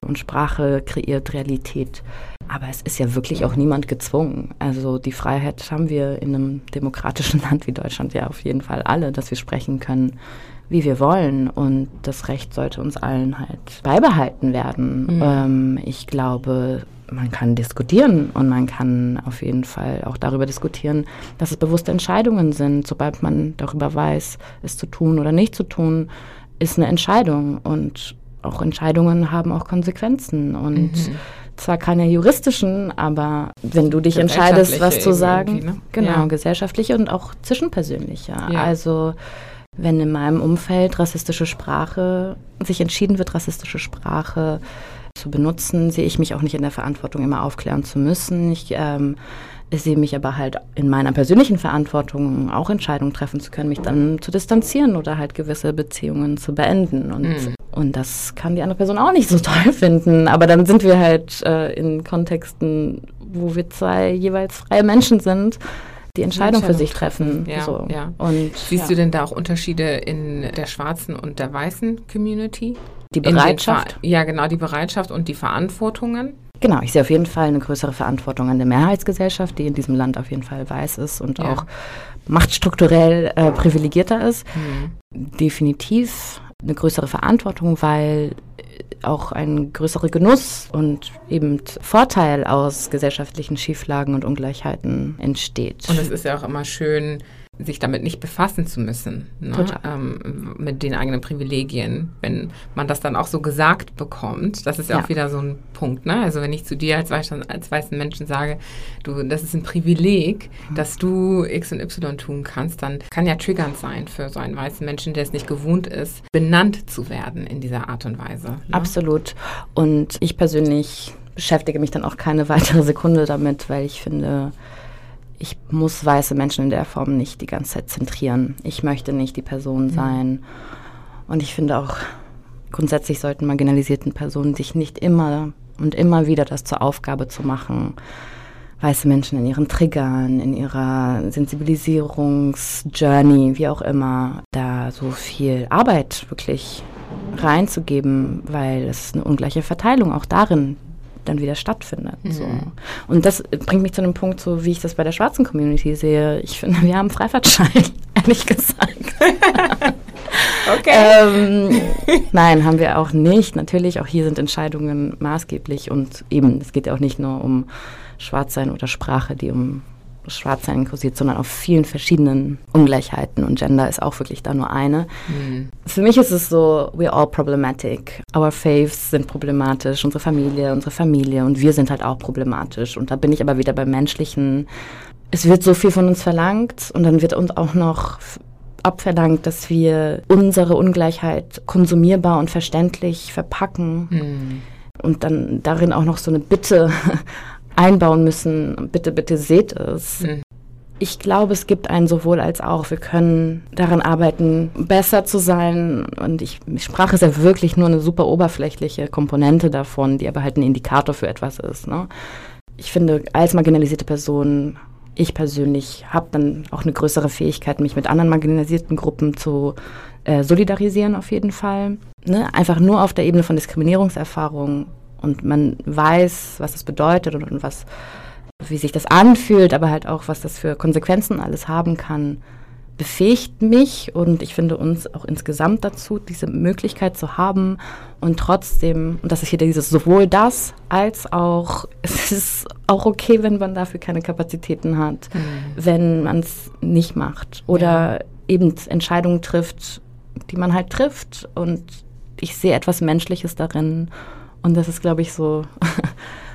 A: und Sprache kreiert Realität. Aber es ist ja wirklich auch niemand gezwungen. Also die Freiheit haben wir in einem demokratischen Land wie Deutschland ja auf jeden Fall alle, dass wir sprechen können, wie wir wollen. Und das Recht sollte uns allen halt beibehalten werden. Mhm. Ähm, ich glaube, man kann diskutieren und man kann auf jeden Fall auch darüber diskutieren, dass es bewusste Entscheidungen sind. Sobald man darüber weiß, es zu tun oder nicht zu tun, ist eine Entscheidung. Und auch Entscheidungen haben auch Konsequenzen. Und mhm. zwar keine juristischen, aber wenn du dich entscheidest, was zu sagen, ne? genau, ja. gesellschaftliche und auch zwischenpersönliche. Ja. Also wenn in meinem Umfeld rassistische Sprache, sich entschieden wird, rassistische Sprache zu benutzen, sehe ich mich auch nicht in der Verantwortung, immer aufklären zu müssen. Ich, ähm, ich sehe mich aber halt in meiner persönlichen Verantwortung, auch Entscheidungen treffen zu können, mich dann zu distanzieren oder halt gewisse Beziehungen zu beenden. Und, mhm. und das kann die andere Person auch nicht so toll finden. Aber dann sind wir halt äh, in Kontexten, wo wir zwei jeweils freie Menschen sind die Entscheidung für sich treffen.
B: Ja, so. ja. Und, Siehst ja. du denn da auch Unterschiede in der schwarzen und der weißen Community?
A: Die Bereitschaft?
B: Ja, genau, die Bereitschaft und die Verantwortungen.
A: Genau, ich sehe auf jeden Fall eine größere Verantwortung an der Mehrheitsgesellschaft, die in diesem Land auf jeden Fall weiß ist und ja. auch machtstrukturell äh, privilegierter ist. Mhm. Definitiv eine größere Verantwortung, weil auch ein größerer Genuss und eben Vorteil aus gesellschaftlichen Schieflagen und Ungleichheiten entsteht.
B: Und es ist ja auch immer schön, sich damit nicht befassen zu müssen, ne? ähm, mit den eigenen Privilegien. Wenn man das dann auch so gesagt bekommt, das ist ja, ja. auch wieder so ein Punkt. Ne? Also wenn ich zu dir als, weißen, als weißen Menschen sage, du, das ist ein Privileg, mhm. dass du X und Y tun kannst, dann kann ja triggernd sein für so einen weißen Menschen, der es nicht gewohnt ist, benannt zu werden in dieser Art und Weise. Ne?
A: Absolut. Und ich persönlich beschäftige mich dann auch keine weitere Sekunde damit, weil ich finde, ich muss weiße Menschen in der Form nicht die ganze Zeit zentrieren. Ich möchte nicht die Person mhm. sein. Und ich finde auch, grundsätzlich sollten marginalisierten Personen sich nicht immer und immer wieder das zur Aufgabe zu machen, weiße Menschen in ihren Triggern, in ihrer Sensibilisierungsjourney, wie auch immer, da so viel Arbeit wirklich reinzugeben, weil es eine ungleiche Verteilung auch darin dann wieder stattfindet. Mhm. So. Und das bringt mich zu einem Punkt, so wie ich das bei der schwarzen Community sehe. Ich finde, wir haben Freifahrtschein, ehrlich gesagt. okay. Ähm, nein, haben wir auch nicht. Natürlich, auch hier sind Entscheidungen maßgeblich und eben, es geht ja auch nicht nur um Schwarzsein oder Sprache, die um Schwarzsein kursiert, sondern auf vielen verschiedenen Ungleichheiten und Gender ist auch wirklich da nur eine. Mhm. Für mich ist es so, we're all problematic. Our faiths sind problematisch, unsere Familie, unsere Familie und wir sind halt auch problematisch. Und da bin ich aber wieder beim Menschlichen. Es wird so viel von uns verlangt und dann wird uns auch noch abverlangt, dass wir unsere Ungleichheit konsumierbar und verständlich verpacken. Mhm. Und dann darin auch noch so eine Bitte einbauen müssen. Bitte, bitte seht es. Mhm. Ich glaube, es gibt einen sowohl als auch. Wir können daran arbeiten, besser zu sein. Und ich, Sprache ist ja wirklich nur eine super oberflächliche Komponente davon, die aber halt ein Indikator für etwas ist. Ne? Ich finde, als marginalisierte Person, ich persönlich habe dann auch eine größere Fähigkeit, mich mit anderen marginalisierten Gruppen zu äh, solidarisieren, auf jeden Fall. Ne? Einfach nur auf der Ebene von Diskriminierungserfahrungen und man weiß, was das bedeutet und, und was, wie sich das anfühlt, aber halt auch, was das für Konsequenzen alles haben kann, befähigt mich und ich finde uns auch insgesamt dazu, diese Möglichkeit zu haben und trotzdem, und das ist hier dieses sowohl das als auch, es ist auch okay, wenn man dafür keine Kapazitäten hat, mhm. wenn man es nicht macht oder ja. eben Entscheidungen trifft, die man halt trifft und ich sehe etwas Menschliches darin und das ist, glaube ich, so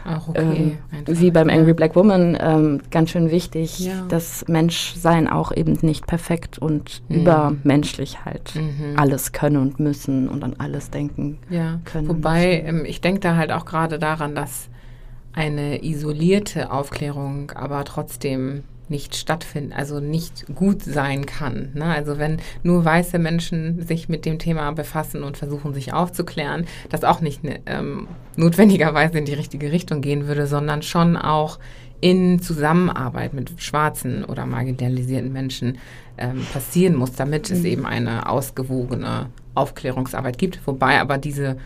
B: Ach, okay.
A: ähm, wie beim Angry Black Woman ähm, ganz schön wichtig, ja. dass Menschsein auch eben nicht perfekt und mhm. übermenschlich halt mhm. alles können und müssen und an alles denken
B: ja.
A: können.
B: Wobei, ähm, ich denke da halt auch gerade daran, dass eine isolierte Aufklärung aber trotzdem nicht stattfinden, also nicht gut sein kann. Ne? Also wenn nur weiße Menschen sich mit dem Thema befassen und versuchen, sich aufzuklären, das auch nicht ne, ähm, notwendigerweise in die richtige Richtung gehen würde, sondern schon auch in Zusammenarbeit mit schwarzen oder marginalisierten Menschen ähm, passieren muss, damit mhm. es eben eine ausgewogene Aufklärungsarbeit gibt. Wobei aber diese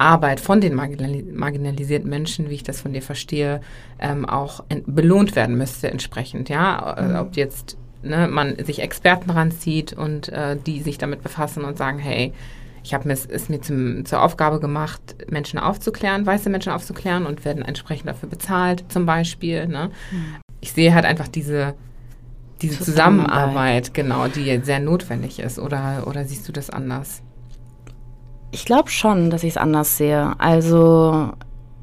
B: Arbeit von den marginalisierten Menschen, wie ich das von dir verstehe, ähm, auch belohnt werden müsste entsprechend. Ja, äh, mhm. ob jetzt ne, man sich Experten ranzieht und äh, die sich damit befassen und sagen, hey, ich habe es, es mir zum, zur Aufgabe gemacht, Menschen aufzuklären, weiße Menschen aufzuklären und werden entsprechend dafür bezahlt, zum Beispiel. Ne? Mhm. Ich sehe halt einfach diese, diese Zusammenarbeit, Zusammenarbeit, genau, die sehr notwendig ist. Oder, oder siehst du das anders?
A: Ich glaube schon, dass ich es anders sehe. Also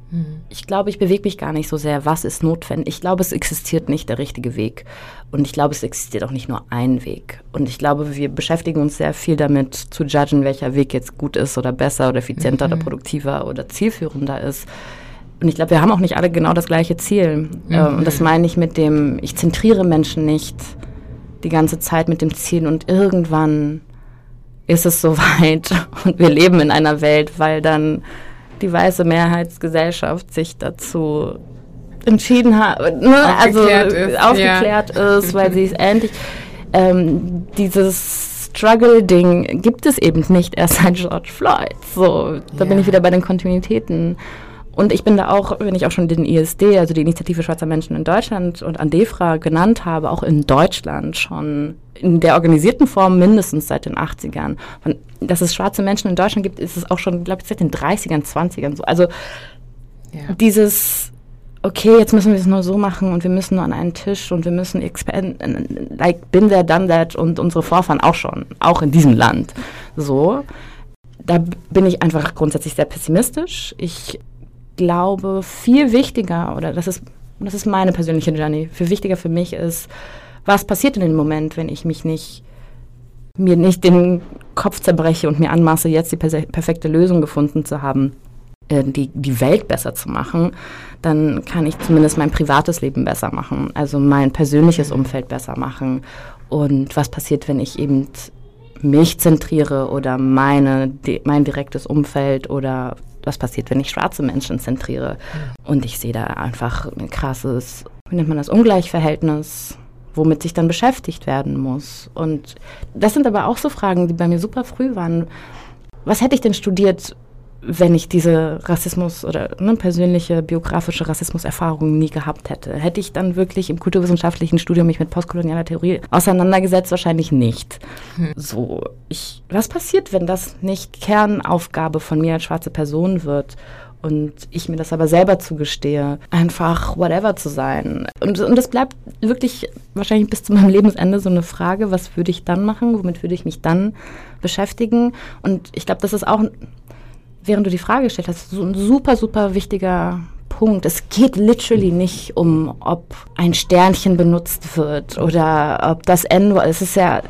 A: hm. ich glaube, ich bewege mich gar nicht so sehr, was ist notwendig. Ich glaube, es existiert nicht der richtige Weg. Und ich glaube, es existiert auch nicht nur ein Weg. Und ich glaube, wir beschäftigen uns sehr viel damit zu judgen, welcher Weg jetzt gut ist oder besser oder effizienter mhm. oder produktiver oder zielführender ist. Und ich glaube, wir haben auch nicht alle genau das gleiche Ziel. Mhm. Und das meine ich mit dem, ich zentriere Menschen nicht die ganze Zeit mit dem Ziel und irgendwann ist es soweit und wir leben in einer Welt, weil dann die weiße Mehrheitsgesellschaft sich dazu entschieden hat, ne? also ist, aufgeklärt ja. ist, weil sie es endlich ähm, dieses Struggle-Ding gibt es eben nicht erst seit George Floyd. So, da ja. bin ich wieder bei den Kontinuitäten. Und ich bin da auch, wenn ich auch schon den ISD, also die Initiative Schwarzer Menschen in Deutschland und Andefra genannt habe, auch in Deutschland schon in der organisierten Form mindestens seit den 80ern. Von, dass es schwarze Menschen in Deutschland gibt, ist es auch schon, glaube ich, seit den 30ern, 20ern so. Also ja. dieses, okay, jetzt müssen wir es nur so machen und wir müssen nur an einen Tisch und wir müssen expand, like, bin there, done that und unsere Vorfahren auch schon, auch in diesem Land. So. Da bin ich einfach grundsätzlich sehr pessimistisch. Ich glaube, viel wichtiger, oder das ist, das ist meine persönliche Journey, viel wichtiger für mich ist, was passiert in dem Moment, wenn ich mich nicht, mir nicht den Kopf zerbreche und mir anmaße, jetzt die perfekte Lösung gefunden zu haben, äh, die, die Welt besser zu machen, dann kann ich zumindest mein privates Leben besser machen, also mein persönliches Umfeld besser machen. Und was passiert, wenn ich eben mich zentriere oder meine, mein direktes Umfeld oder was passiert, wenn ich schwarze Menschen zentriere. Mhm. Und ich sehe da einfach ein krasses, wie nennt man das, Ungleichverhältnis, womit sich dann beschäftigt werden muss. Und das sind aber auch so Fragen, die bei mir super früh waren. Was hätte ich denn studiert, wenn ich diese Rassismus oder ne, persönliche biografische Rassismuserfahrung nie gehabt hätte. Hätte ich dann wirklich im kulturwissenschaftlichen Studium mich mit postkolonialer Theorie auseinandergesetzt? Wahrscheinlich nicht. Hm. So, ich, was passiert, wenn das nicht Kernaufgabe von mir als schwarze Person wird? und ich mir das aber selber zugestehe, einfach whatever zu sein. Und, und das bleibt wirklich wahrscheinlich bis zu meinem Lebensende so eine Frage, was würde ich dann machen, womit würde ich mich dann beschäftigen? Und ich glaube, das ist auch während du die Frage gestellt hast, so ein super, super wichtiger Punkt. Es geht literally nicht um, ob ein Sternchen benutzt wird oder ob das N, es ist ja,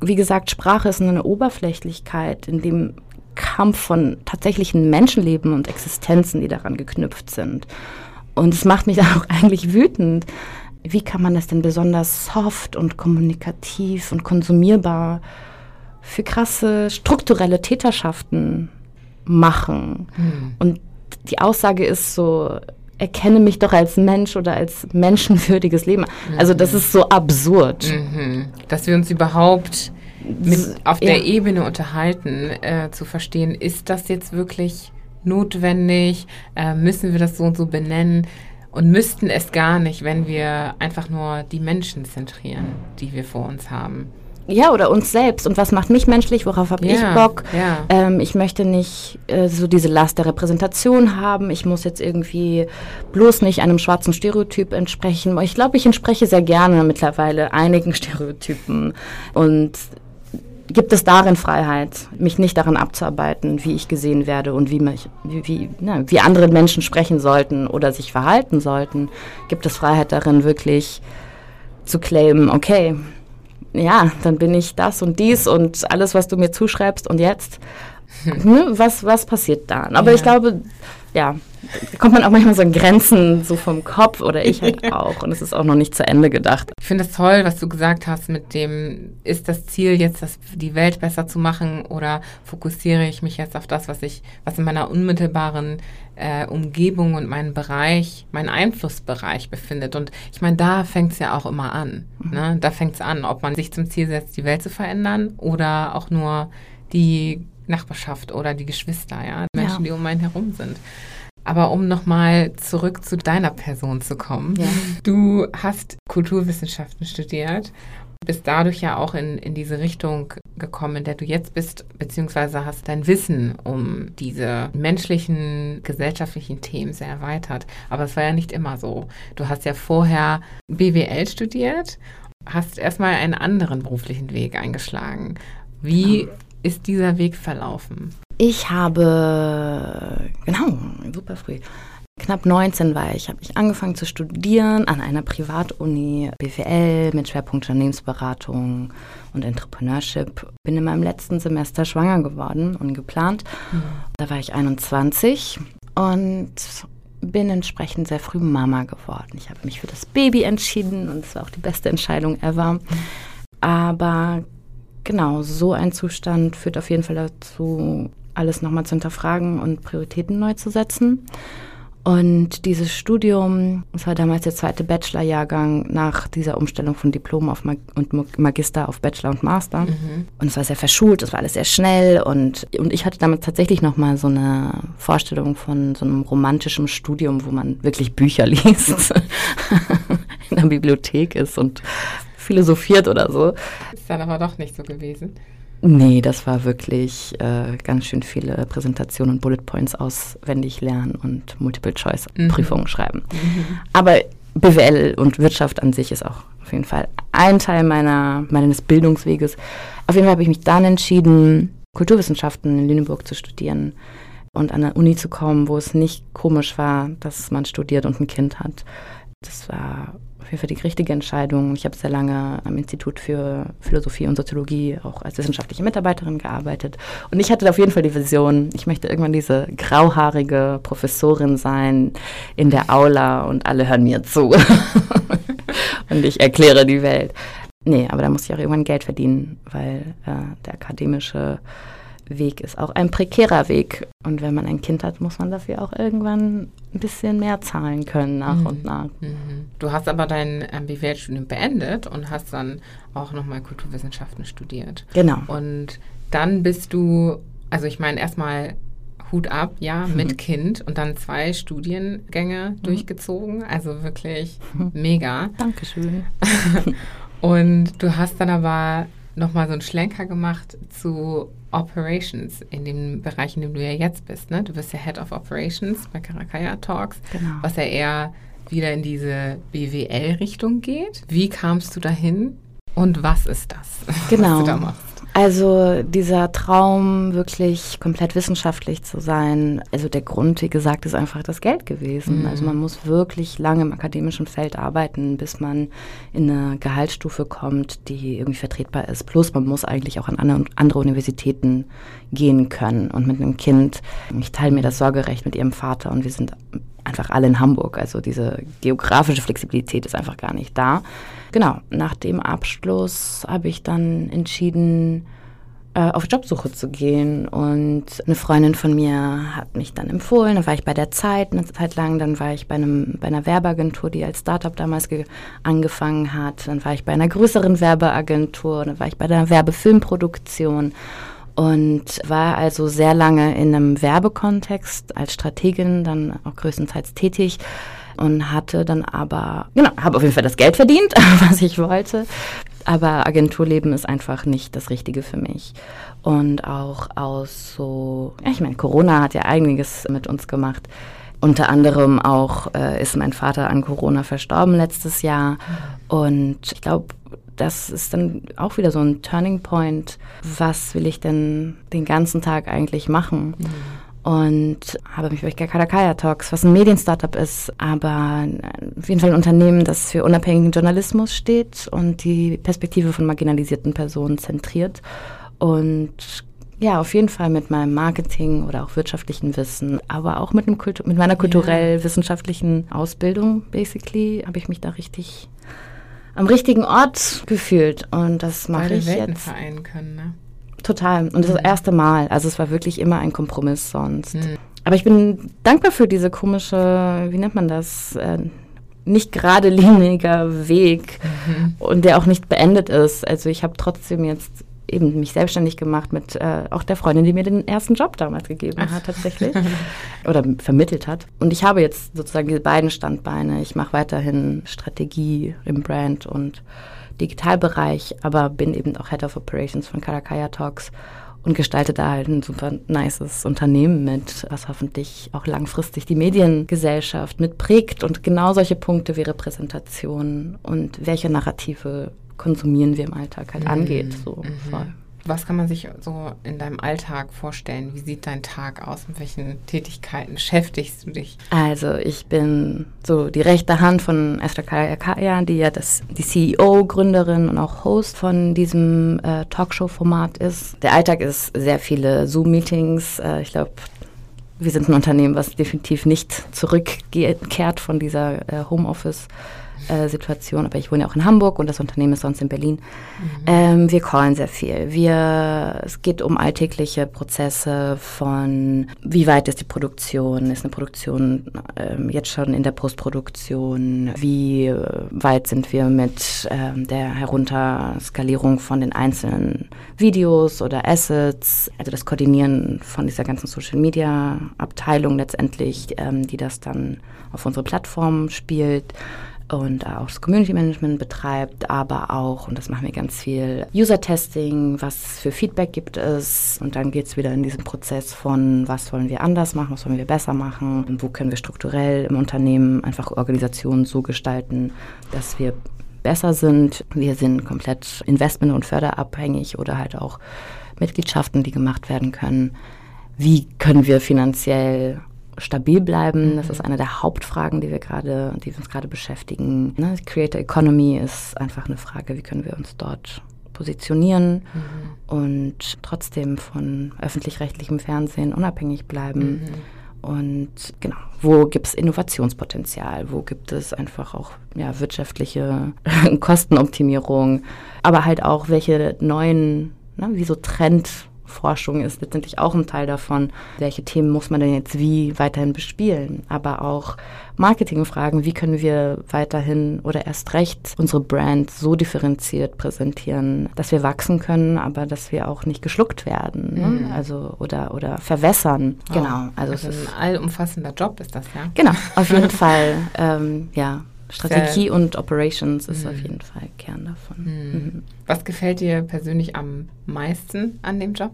A: wie gesagt, Sprache ist eine Oberflächlichkeit, in dem Kampf von tatsächlichen Menschenleben und Existenzen, die daran geknüpft sind. Und es macht mich auch eigentlich wütend. Wie kann man das denn besonders soft und kommunikativ und konsumierbar für krasse strukturelle Täterschaften machen. Mhm. Und die Aussage ist so, erkenne mich doch als Mensch oder als menschenwürdiges Leben. Mhm. Also das ist so absurd.
B: Mhm. Dass wir uns überhaupt mit, auf der ja. Ebene unterhalten, äh, zu verstehen, ist das jetzt wirklich notwendig? Äh, müssen wir das so und so benennen? Und müssten es gar nicht, wenn wir einfach nur die Menschen zentrieren, die wir vor uns haben
A: ja, oder uns selbst. Und was macht mich menschlich? Worauf habe ja, ich Bock? Ja. Ähm, ich möchte nicht äh, so diese Last der Repräsentation haben. Ich muss jetzt irgendwie bloß nicht einem schwarzen Stereotyp entsprechen. Ich glaube, ich entspreche sehr gerne mittlerweile einigen Stereotypen. Und gibt es darin Freiheit, mich nicht daran abzuarbeiten, wie ich gesehen werde und wie, mich, wie, wie, na, wie andere Menschen sprechen sollten oder sich verhalten sollten? Gibt es Freiheit darin, wirklich zu claimen, okay, ja, dann bin ich das und dies und alles, was du mir zuschreibst und jetzt. Hm. Was, was passiert dann? Aber ja. ich glaube, ja, kommt man auch manchmal so an Grenzen so vom Kopf oder ich halt auch und es ist auch noch nicht zu Ende gedacht.
B: Ich finde es toll, was du gesagt hast mit dem, ist das Ziel jetzt, das, die Welt besser zu machen oder fokussiere ich mich jetzt auf das, was ich, was in meiner unmittelbaren äh, Umgebung und meinen Bereich, meinen Einflussbereich befindet. Und ich meine, da fängt es ja auch immer an. Mhm. Ne? Da fängt es an, ob man sich zum Ziel setzt, die Welt zu verändern oder auch nur die Nachbarschaft oder die Geschwister, ja, Menschen, ja. die um einen herum sind. Aber um nochmal zurück zu deiner Person zu kommen. Ja. Du hast Kulturwissenschaften studiert, bist dadurch ja auch in, in diese Richtung gekommen, in der du jetzt bist, beziehungsweise hast dein Wissen um diese menschlichen, gesellschaftlichen Themen sehr erweitert. Aber es war ja nicht immer so. Du hast ja vorher BWL studiert, hast erstmal einen anderen beruflichen Weg eingeschlagen. Wie genau. ist dieser Weg verlaufen?
A: Ich habe, genau, super früh, knapp 19 war ich, habe ich angefangen zu studieren an einer Privatuni BWL mit Schwerpunkt Unternehmensberatung und Entrepreneurship. Bin in meinem letzten Semester schwanger geworden, ungeplant. Mhm. Da war ich 21 und bin entsprechend sehr früh Mama geworden. Ich habe mich für das Baby entschieden und es war auch die beste Entscheidung ever. Aber genau, so ein Zustand führt auf jeden Fall dazu, alles nochmal zu hinterfragen und Prioritäten neu zu setzen. Und dieses Studium, es war damals der zweite Bachelorjahrgang nach dieser Umstellung von Diplom auf Mag und Magister auf Bachelor und Master. Mhm. Und es war sehr verschult, es war alles sehr schnell und, und ich hatte damals tatsächlich nochmal so eine Vorstellung von so einem romantischen Studium, wo man wirklich Bücher liest, in der Bibliothek ist und philosophiert oder so.
B: Ist dann aber doch nicht so gewesen.
A: Nee, das war wirklich äh, ganz schön viele Präsentationen und Bullet Points auswendig lernen und Multiple-Choice-Prüfungen mhm. schreiben. Mhm. Aber BWL und Wirtschaft an sich ist auch auf jeden Fall ein Teil meiner, meines Bildungsweges. Auf jeden Fall habe ich mich dann entschieden, Kulturwissenschaften in Lüneburg zu studieren und an eine Uni zu kommen, wo es nicht komisch war, dass man studiert und ein Kind hat. Das war auf jeden Fall die richtige Entscheidung. Ich habe sehr lange am Institut für Philosophie und Soziologie auch als wissenschaftliche Mitarbeiterin gearbeitet. Und ich hatte auf jeden Fall die Vision, ich möchte irgendwann diese grauhaarige Professorin sein in der Aula und alle hören mir zu. und ich erkläre die Welt. Nee, aber da muss ich auch irgendwann Geld verdienen, weil äh, der akademische Weg ist auch ein prekärer Weg. Und wenn man ein Kind hat, muss man dafür auch irgendwann ein bisschen mehr zahlen können nach mhm. und nach. Mhm.
B: Du hast aber dein BWL-Studium beendet und hast dann auch nochmal Kulturwissenschaften studiert.
A: Genau.
B: Und dann bist du, also ich meine erstmal Hut ab, ja, mhm. mit Kind und dann zwei Studiengänge mhm. durchgezogen. Also wirklich mega.
A: Dankeschön.
B: und du hast dann aber nochmal so einen Schlenker gemacht zu Operations in dem Bereich, in dem du ja jetzt bist. Ne? Du bist ja Head of Operations bei Karakaya Talks, genau. was ja eher wieder in diese BWL-Richtung geht. Wie kamst du dahin und was ist das,
A: genau. was du da machst? Also dieser Traum, wirklich komplett wissenschaftlich zu sein, also der Grund, wie gesagt, ist einfach das Geld gewesen. Mhm. Also man muss wirklich lange im akademischen Feld arbeiten, bis man in eine Gehaltsstufe kommt, die irgendwie vertretbar ist. Plus man muss eigentlich auch an andere Universitäten gehen können. Und mit einem Kind, ich teile mir das Sorgerecht mit ihrem Vater und wir sind einfach alle in Hamburg. Also diese geografische Flexibilität ist einfach gar nicht da. Genau, nach dem Abschluss habe ich dann entschieden, äh, auf Jobsuche zu gehen. Und eine Freundin von mir hat mich dann empfohlen. Dann war ich bei der Zeit eine Zeit lang. Dann war ich bei, einem, bei einer Werbeagentur, die als Startup damals angefangen hat. Dann war ich bei einer größeren Werbeagentur. Dann war ich bei einer Werbefilmproduktion und war also sehr lange in einem Werbekontext als Strategin, dann auch größtenteils tätig und hatte dann aber, genau, habe auf jeden Fall das Geld verdient, was ich wollte. Aber Agenturleben ist einfach nicht das Richtige für mich. Und auch aus so, ja, ich meine, Corona hat ja einiges mit uns gemacht. Unter anderem auch äh, ist mein Vater an Corona verstorben letztes Jahr. Und ich glaube, das ist dann auch wieder so ein Turning Point. Was will ich denn den ganzen Tag eigentlich machen? Mhm. Und habe mich bei Kakadakaya Talks, was ein Medienstartup ist, aber auf jeden Fall ein Unternehmen, das für unabhängigen Journalismus steht und die Perspektive von marginalisierten Personen zentriert. Und ja, auf jeden Fall mit meinem Marketing oder auch wirtschaftlichen Wissen, aber auch mit, einem Kultu mit meiner kulturell-wissenschaftlichen Ausbildung, basically, habe ich mich da richtig am richtigen Ort gefühlt. Und das mache ich Welten jetzt.
B: vereinen können, ne?
A: Total. Und das, mhm. das erste Mal. Also es war wirklich immer ein Kompromiss sonst. Mhm. Aber ich bin dankbar für diese komische, wie nennt man das? Äh, nicht geradliniger Weg mhm. und der auch nicht beendet ist. Also ich habe trotzdem jetzt eben mich selbstständig gemacht mit äh, auch der Freundin, die mir den ersten Job damals gegeben hat tatsächlich oder vermittelt hat. Und ich habe jetzt sozusagen diese beiden Standbeine. Ich mache weiterhin Strategie im Brand und Digitalbereich, aber bin eben auch Head of Operations von Karakaya Talks und gestalte da halt ein super nices Unternehmen mit, was hoffentlich auch langfristig die Mediengesellschaft mitprägt und genau solche Punkte wie Repräsentation und welche Narrative konsumieren wir im Alltag halt mhm. angeht. So mhm. voll.
B: Was kann man sich so in deinem Alltag vorstellen? Wie sieht dein Tag aus? Mit welchen Tätigkeiten beschäftigst du dich?
A: Also ich bin so die rechte Hand von Esther Kaya, die ja das, die CEO, Gründerin und auch Host von diesem äh, Talkshow-Format ist. Der Alltag ist sehr viele Zoom-Meetings. Äh, ich glaube, wir sind ein Unternehmen, was definitiv nicht zurückkehrt von dieser äh, Homeoffice- äh, Situation, aber ich wohne ja auch in Hamburg und das Unternehmen ist sonst in Berlin. Mhm. Ähm, wir callen sehr viel. Wir, es geht um alltägliche Prozesse von, wie weit ist die Produktion? Ist eine Produktion ähm, jetzt schon in der Postproduktion? Wie weit sind wir mit ähm, der Herunterskalierung von den einzelnen Videos oder Assets? Also das Koordinieren von dieser ganzen Social Media Abteilung letztendlich, ähm, die das dann auf unsere Plattform spielt und auch das Community Management betreibt, aber auch, und das machen wir ganz viel, User-Testing, was für Feedback gibt es. Und dann geht es wieder in diesen Prozess von, was wollen wir anders machen, was wollen wir besser machen, wo können wir strukturell im Unternehmen einfach Organisationen so gestalten, dass wir besser sind. Wir sind komplett investment- und förderabhängig oder halt auch Mitgliedschaften, die gemacht werden können. Wie können wir finanziell stabil bleiben. Das ist eine der Hauptfragen, die wir gerade, die uns gerade beschäftigen. Ne? Creator Economy ist einfach eine Frage, wie können wir uns dort positionieren mhm. und trotzdem von öffentlich-rechtlichem Fernsehen unabhängig bleiben. Mhm. Und genau, wo gibt es Innovationspotenzial? Wo gibt es einfach auch ja, wirtschaftliche Kostenoptimierung? Aber halt auch, welche neuen, ne, wie so Trend Forschung ist letztendlich auch ein Teil davon. Welche Themen muss man denn jetzt wie weiterhin bespielen? Aber auch Marketingfragen, wie können wir weiterhin oder erst recht unsere Brand so differenziert präsentieren, dass wir wachsen können, aber dass wir auch nicht geschluckt werden, ne? mhm. also oder oder verwässern.
B: Oh. Genau, also, also ein allumfassender Job ist das ja.
A: Genau, auf jeden Fall, ähm, ja. Strategie und Operations ist mhm. auf jeden Fall Kern davon.
B: Mhm. mhm. Was gefällt dir persönlich am meisten an dem Job?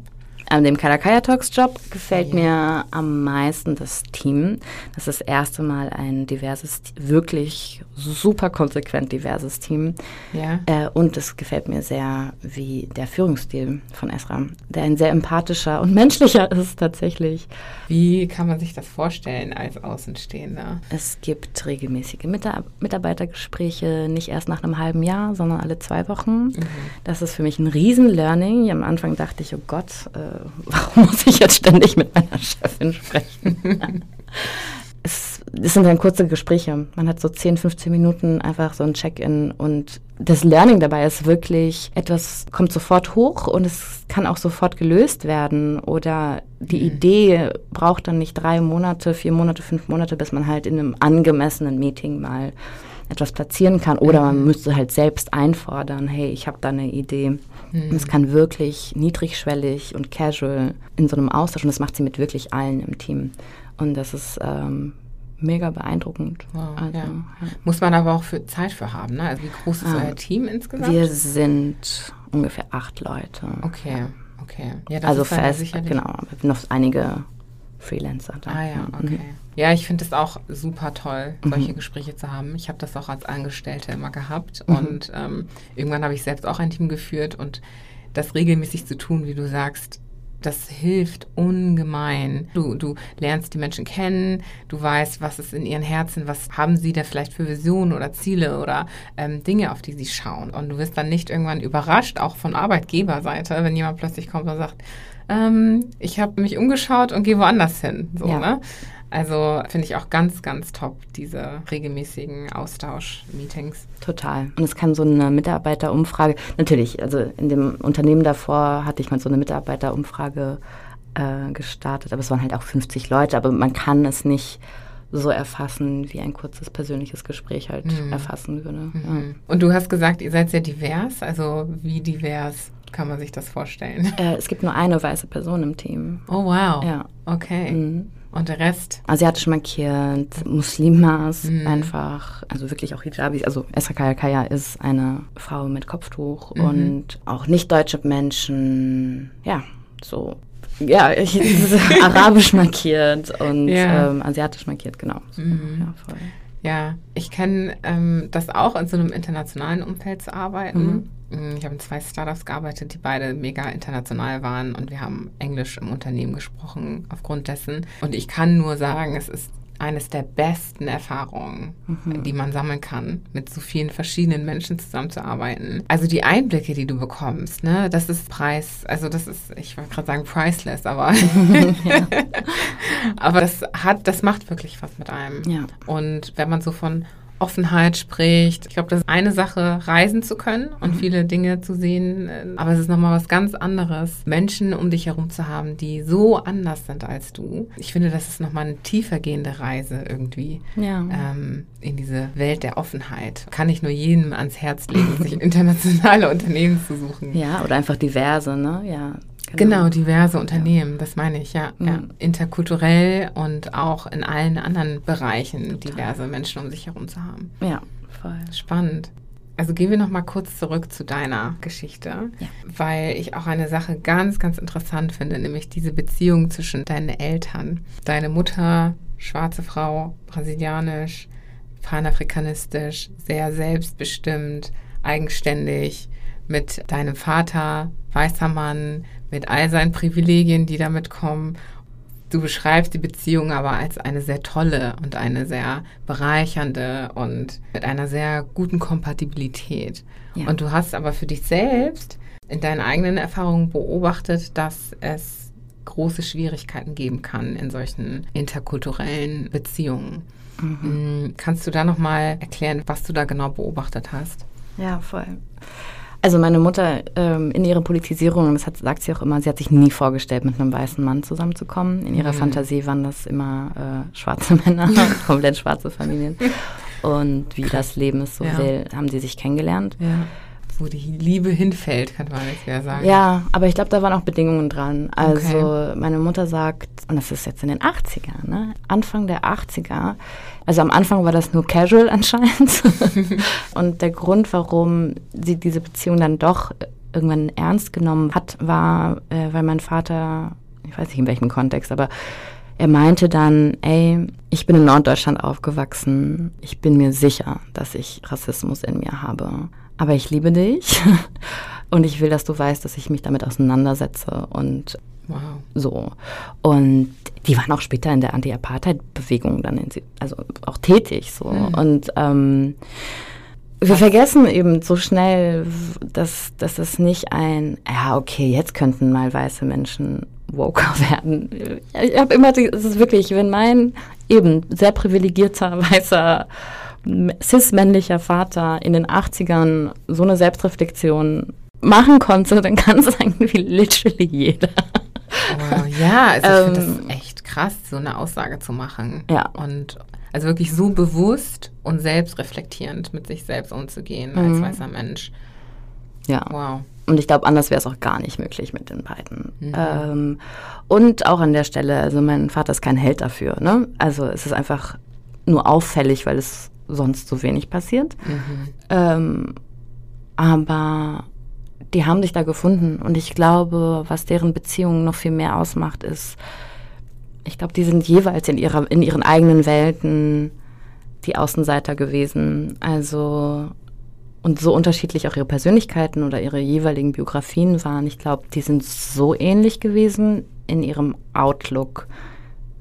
A: An dem Kalakaya Talks Job gefällt mir am meisten das Team. Das ist das erste Mal ein diverses, wirklich super konsequent diverses Team. Ja. Äh, und es gefällt mir sehr, wie der Führungsstil von Esra, der ein sehr empathischer und menschlicher ist tatsächlich.
B: Wie kann man sich das vorstellen als Außenstehender?
A: Es gibt regelmäßige Mitar Mitarbeitergespräche, nicht erst nach einem halben Jahr, sondern alle zwei Wochen. Mhm. Das ist für mich ein Riesen-Learning. Am Anfang dachte ich, oh Gott, äh, warum muss ich jetzt ständig mit meiner Chefin sprechen? es, es, sind dann kurze Gespräche. Man hat so 10, 15 Minuten einfach so ein Check-in und das Learning dabei ist wirklich, etwas kommt sofort hoch und es kann auch sofort gelöst werden oder die mhm. Idee braucht dann nicht drei Monate, vier Monate, fünf Monate, bis man halt in einem angemessenen Meeting mal etwas platzieren kann oder man mhm. müsste halt selbst einfordern, hey, ich habe da eine Idee. Mhm. Es kann wirklich niedrigschwellig und casual in so einem Austausch und das macht sie mit wirklich allen im Team. Und das ist ähm, mega beeindruckend.
B: Wow, also, ja. Ja. Muss man aber auch für Zeit für haben, ne? Also wie groß ist ah, euer Team insgesamt?
A: Wir sind ungefähr acht Leute.
B: Okay, okay.
A: Ja, das also fest, genau. Noch einige Freelancer
B: da. Ah ja, okay. Mhm. Ja, ich finde es auch super toll, solche mhm. Gespräche zu haben. Ich habe das auch als Angestellte immer gehabt mhm. und ähm, irgendwann habe ich selbst auch ein Team geführt und das regelmäßig zu tun, wie du sagst, das hilft ungemein. Du, du lernst die Menschen kennen, du weißt, was ist in ihren Herzen, was haben sie da vielleicht für Visionen oder Ziele oder ähm, Dinge, auf die sie schauen. Und du wirst dann nicht irgendwann überrascht, auch von Arbeitgeberseite, wenn jemand plötzlich kommt und sagt, ähm, ich habe mich umgeschaut und gehe woanders hin. So, ja. ne? Also finde ich auch ganz, ganz top, diese regelmäßigen Austausch-Meetings.
A: Total. Und es kann so eine Mitarbeiterumfrage, natürlich, also in dem Unternehmen davor hatte ich mal so eine Mitarbeiterumfrage äh, gestartet, aber es waren halt auch 50 Leute, aber man kann es nicht so erfassen, wie ein kurzes persönliches Gespräch halt mhm. erfassen würde. Mhm.
B: Ja. Und du hast gesagt, ihr seid sehr divers, also wie divers kann man sich das vorstellen?
A: Äh, es gibt nur eine weiße Person im Team.
B: Oh wow. Ja. Okay. Mhm. Und der Rest?
A: Asiatisch markiert, Muslimas mhm. einfach, also wirklich auch Hijabis. Also Esra Kaya Kaya ist eine Frau mit Kopftuch mhm. und auch nicht deutsche Menschen, ja, so ja, ich, arabisch markiert und ja. ähm, asiatisch markiert, genau. So,
B: mhm. ja, voll. ja, ich kenne ähm, das auch, in so einem internationalen Umfeld zu arbeiten. Mhm. Mm, ich habe in zwei Startups gearbeitet, die beide mega international waren und wir haben Englisch im Unternehmen gesprochen aufgrund dessen. Und ich kann nur sagen, es ist eines der besten Erfahrungen, mhm. die man sammeln kann, mit so vielen verschiedenen Menschen zusammenzuarbeiten. Also die Einblicke, die du bekommst, ne, das ist Preis, also das ist, ich wollte gerade sagen priceless, aber aber das hat, das macht wirklich was mit einem. Ja. Und wenn man so von Offenheit spricht. Ich glaube, das ist eine Sache, reisen zu können und mhm. viele Dinge zu sehen. Aber es ist nochmal was ganz anderes, Menschen um dich herum zu haben, die so anders sind als du. Ich finde, das ist nochmal eine tiefergehende Reise irgendwie ja. ähm, in diese Welt der Offenheit. Kann ich nur jedem ans Herz legen, sich internationale Unternehmen zu suchen.
A: Ja, oder einfach diverse, ne? Ja.
B: Genau, genau diverse Unternehmen, ja. das meine ich, ja, mhm. ja. Interkulturell und auch in allen anderen Bereichen Total. diverse Menschen um sich herum zu haben.
A: Ja, voll.
B: Spannend. Also gehen wir noch mal kurz zurück zu deiner Geschichte, ja. weil ich auch eine Sache ganz, ganz interessant finde, nämlich diese Beziehung zwischen deinen Eltern. Deine Mutter, schwarze Frau, brasilianisch, panafrikanistisch, sehr selbstbestimmt, eigenständig, mit deinem Vater, weißer Mann, mit all seinen Privilegien, die damit kommen. Du beschreibst die Beziehung aber als eine sehr tolle und eine sehr bereichernde und mit einer sehr guten Kompatibilität. Ja. Und du hast aber für dich selbst in deinen eigenen Erfahrungen beobachtet, dass es große Schwierigkeiten geben kann in solchen interkulturellen Beziehungen. Mhm. Mm, kannst du da noch mal erklären, was du da genau beobachtet hast?
A: Ja, voll. Also meine Mutter ähm, in ihrer Politisierung, das hat, sagt sie auch immer, sie hat sich nie vorgestellt, mit einem weißen Mann zusammenzukommen. In ihrer mhm. Fantasie waren das immer äh, schwarze Männer, komplett schwarze Familien. Und wie das Leben es so ja. will, haben sie sich kennengelernt.
B: Ja wo die Liebe hinfällt, kann man jetzt ja sagen.
A: Ja, aber ich glaube, da waren auch Bedingungen dran. Also okay. meine Mutter sagt, und das ist jetzt in den 80ern, ne? Anfang der 80er, also am Anfang war das nur casual anscheinend. und der Grund, warum sie diese Beziehung dann doch irgendwann ernst genommen hat, war, äh, weil mein Vater, ich weiß nicht in welchem Kontext, aber er meinte dann, ey, ich bin in Norddeutschland aufgewachsen. Ich bin mir sicher, dass ich Rassismus in mir habe aber ich liebe dich und ich will, dass du weißt, dass ich mich damit auseinandersetze und wow. so. Und die waren auch später in der Anti-Apartheid-Bewegung dann, in, also auch tätig so. Mhm. Und ähm, wir vergessen eben so schnell, dass, dass es nicht ein, ja, okay, jetzt könnten mal weiße Menschen woker werden. Ich habe immer, es ist wirklich, wenn mein eben sehr privilegierter weißer cis-männlicher Vater in den 80ern so eine Selbstreflexion machen konnte, dann kann es eigentlich literally jeder.
B: Oh, ja, also ich finde das echt krass, so eine Aussage zu machen. Ja. Und also wirklich so bewusst und selbstreflektierend mit sich selbst umzugehen mhm. als weißer Mensch.
A: Ja. Wow. Und ich glaube, anders wäre es auch gar nicht möglich mit den beiden. Mhm. Ähm, und auch an der Stelle, also mein Vater ist kein Held dafür. Ne? Also es ist einfach nur auffällig, weil es sonst so wenig passiert. Mhm. Ähm, aber die haben sich da gefunden und ich glaube, was deren Beziehung noch viel mehr ausmacht, ist, ich glaube, die sind jeweils in ihrer in ihren eigenen Welten die Außenseiter gewesen. Also und so unterschiedlich auch ihre Persönlichkeiten oder ihre jeweiligen Biografien waren. Ich glaube, die sind so ähnlich gewesen in ihrem Outlook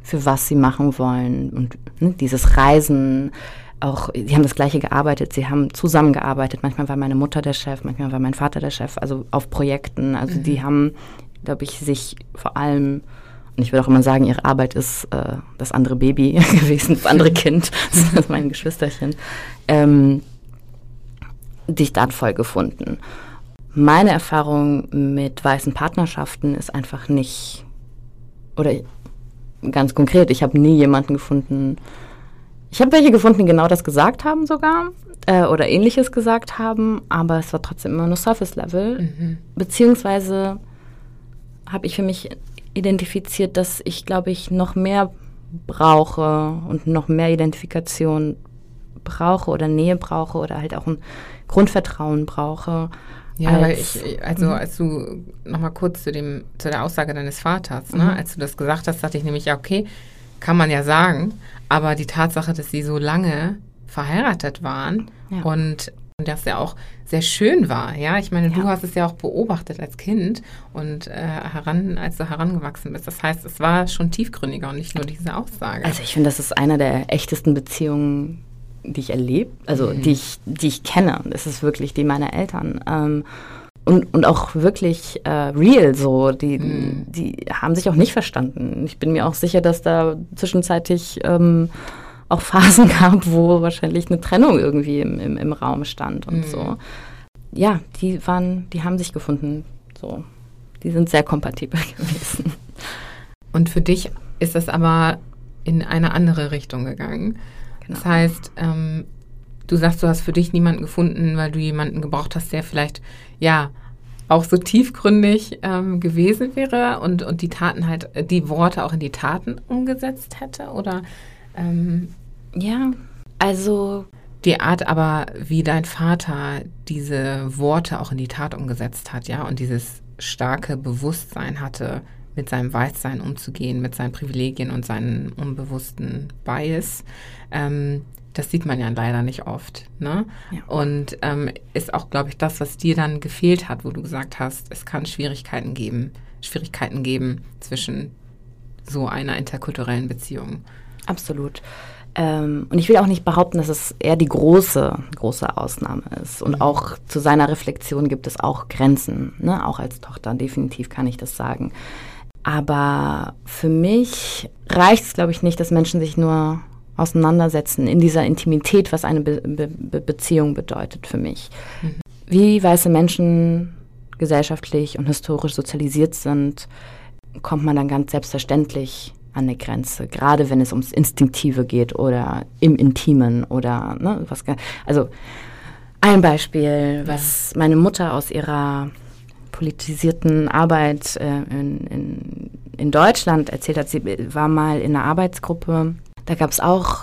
A: für was sie machen wollen und ne, dieses Reisen, auch, sie haben das Gleiche gearbeitet, sie haben zusammengearbeitet. Manchmal war meine Mutter der Chef, manchmal war mein Vater der Chef, also auf Projekten. Also mhm. die haben glaube ich, sich vor allem und ich würde auch immer sagen, ihre Arbeit ist äh, das andere Baby gewesen, das andere Kind, das ist mein Geschwisterchen, ähm, dich dann voll gefunden. Meine Erfahrung mit weißen Partnerschaften ist einfach nicht, oder ganz konkret, ich habe nie jemanden gefunden, ich habe welche gefunden, die genau das gesagt haben sogar äh, oder ähnliches gesagt haben, aber es war trotzdem immer nur Surface Level, mhm. beziehungsweise habe ich für mich identifiziert, dass ich, glaube ich, noch mehr brauche und noch mehr Identifikation brauche oder Nähe brauche oder halt auch ein Grundvertrauen brauche.
B: Ja, weil ich, also mhm. als du nochmal kurz zu dem, zu der Aussage deines Vaters, ne, mhm. als du das gesagt hast, dachte ich nämlich, ja, okay, kann man ja sagen, aber die Tatsache, dass sie so lange verheiratet waren ja. und das ja auch sehr schön war. Ja, ich meine, ja. du hast es ja auch beobachtet als Kind und äh, heran, als du herangewachsen bist. Das heißt, es war schon tiefgründiger und nicht nur diese Aussage.
A: Also ich finde, das ist einer der echtesten Beziehungen, die ich erlebe, also mhm. die ich, die ich kenne. Das ist wirklich die meiner Eltern. Ähm, und, und auch wirklich äh, real so. Die, mhm. die haben sich auch nicht verstanden. Ich bin mir auch sicher, dass da zwischenzeitlich ähm, auch Phasen gab, wo wahrscheinlich eine Trennung irgendwie im, im, im Raum stand und mhm. so. Ja, die waren, die haben sich gefunden. So. Die sind sehr kompatibel gewesen.
B: Und für dich ist das aber in eine andere Richtung gegangen. Genau. Das heißt, ähm, du sagst, du hast für dich niemanden gefunden, weil du jemanden gebraucht hast, der vielleicht, ja, auch so tiefgründig ähm, gewesen wäre und, und die Taten halt, die Worte auch in die Taten umgesetzt hätte? Oder ähm,
A: ja, also
B: die Art aber, wie dein Vater diese Worte auch in die Tat umgesetzt hat, ja, und dieses starke Bewusstsein hatte, mit seinem Weißsein umzugehen, mit seinen Privilegien und seinen unbewussten Bias, ähm, das sieht man ja leider nicht oft. Ne? Ja. Und ähm, ist auch, glaube ich, das, was dir dann gefehlt hat, wo du gesagt hast, es kann Schwierigkeiten geben, Schwierigkeiten geben zwischen so einer interkulturellen Beziehung.
A: Absolut. Ähm, und ich will auch nicht behaupten, dass es eher die große, große Ausnahme ist. Und mhm. auch zu seiner Reflexion gibt es auch Grenzen. Ne? Auch als Tochter, definitiv kann ich das sagen. Aber für mich reicht es, glaube ich, nicht, dass Menschen sich nur auseinandersetzen in dieser Intimität, was eine Be Be Beziehung bedeutet für mich. Mhm. Wie weiße Menschen gesellschaftlich und historisch sozialisiert sind, kommt man dann ganz selbstverständlich an eine Grenze, gerade wenn es ums Instinktive geht oder im Intimen oder ne, was. Also ein Beispiel, was meine Mutter aus ihrer politisierten Arbeit äh, in, in, in Deutschland erzählt hat. Sie war mal in einer Arbeitsgruppe. Da gab es auch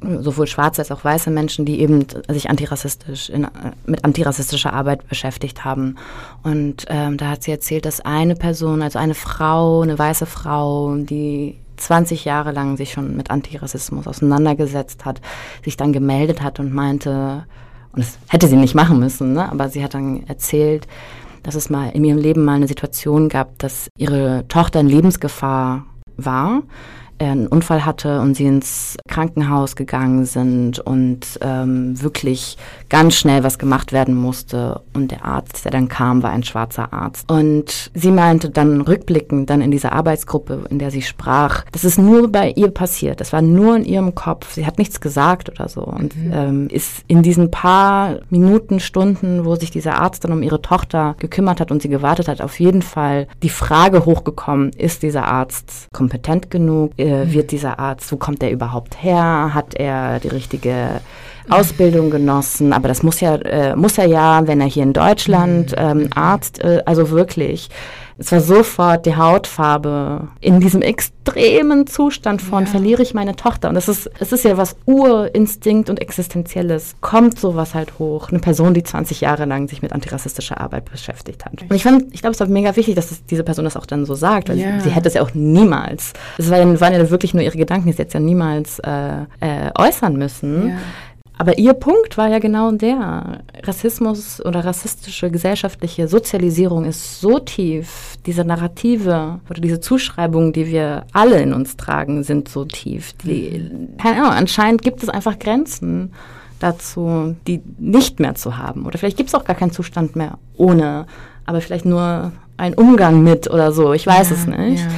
A: sowohl schwarze als auch weiße Menschen, die eben sich antirassistisch in, mit antirassistischer Arbeit beschäftigt haben. Und ähm, da hat sie erzählt, dass eine Person, also eine Frau, eine weiße Frau, die 20 Jahre lang sich schon mit Antirassismus auseinandergesetzt hat, sich dann gemeldet hat und meinte, und das hätte sie nicht machen müssen, ne? aber sie hat dann erzählt, dass es mal in ihrem Leben mal eine Situation gab, dass ihre Tochter in Lebensgefahr war einen Unfall hatte und sie ins Krankenhaus gegangen sind und ähm, wirklich ganz schnell was gemacht werden musste. Und der Arzt, der dann kam, war ein schwarzer Arzt. Und sie meinte dann rückblickend, dann in dieser Arbeitsgruppe, in der sie sprach, das ist nur bei ihr passiert. Das war nur in ihrem Kopf. Sie hat nichts gesagt oder so. Und mhm. ähm, ist in diesen paar Minuten, Stunden, wo sich dieser Arzt dann um ihre Tochter gekümmert hat und sie gewartet hat, auf jeden Fall die Frage hochgekommen, ist dieser Arzt kompetent genug? äh, wird dieser Arzt, wo kommt er überhaupt her? Hat er die richtige Ausbildung genossen? Aber das muss ja, äh, muss er ja, wenn er hier in Deutschland mhm. ähm, Arzt, äh, also wirklich es war sofort die Hautfarbe in diesem extremen Zustand von ja. verliere ich meine Tochter. Und es ist, es ist ja was Urinstinkt und Existenzielles. Kommt sowas halt hoch. Eine Person, die 20 Jahre lang sich mit antirassistischer Arbeit beschäftigt hat. Und ich fand, ich glaube, es war mega wichtig, dass das, diese Person das auch dann so sagt, weil ja. sie, sie, hätte es ja auch niemals. Es war ja, waren ja wirklich nur ihre Gedanken, die sie jetzt ja niemals äh, äh, äußern müssen. Ja. Aber ihr Punkt war ja genau der. Rassismus oder rassistische gesellschaftliche Sozialisierung ist so tief. Diese Narrative oder diese Zuschreibungen, die wir alle in uns tragen, sind so tief. Die, keine Ahnung, anscheinend gibt es einfach Grenzen dazu, die nicht mehr zu haben. Oder vielleicht gibt es auch gar keinen Zustand mehr ohne aber vielleicht nur ein Umgang mit oder so. Ich weiß ja, es nicht. Ja.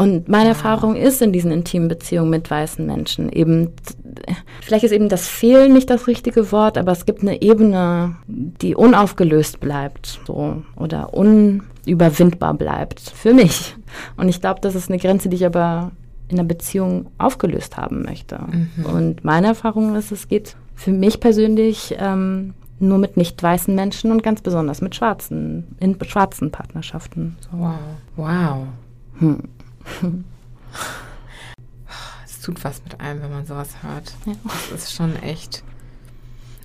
A: Und meine Erfahrung ist in diesen intimen Beziehungen mit weißen Menschen eben, vielleicht ist eben das Fehlen nicht das richtige Wort, aber es gibt eine Ebene, die unaufgelöst bleibt, so, oder unüberwindbar bleibt. Für mich. Und ich glaube, das ist eine Grenze, die ich aber in der Beziehung aufgelöst haben möchte. Mhm. Und meine Erfahrung ist, es geht für mich persönlich ähm, nur mit nicht weißen Menschen und ganz besonders mit schwarzen, in schwarzen Partnerschaften.
B: So. Wow. Wow. Hm. Es tut was mit einem, wenn man sowas hört. Ja. Das ist schon echt.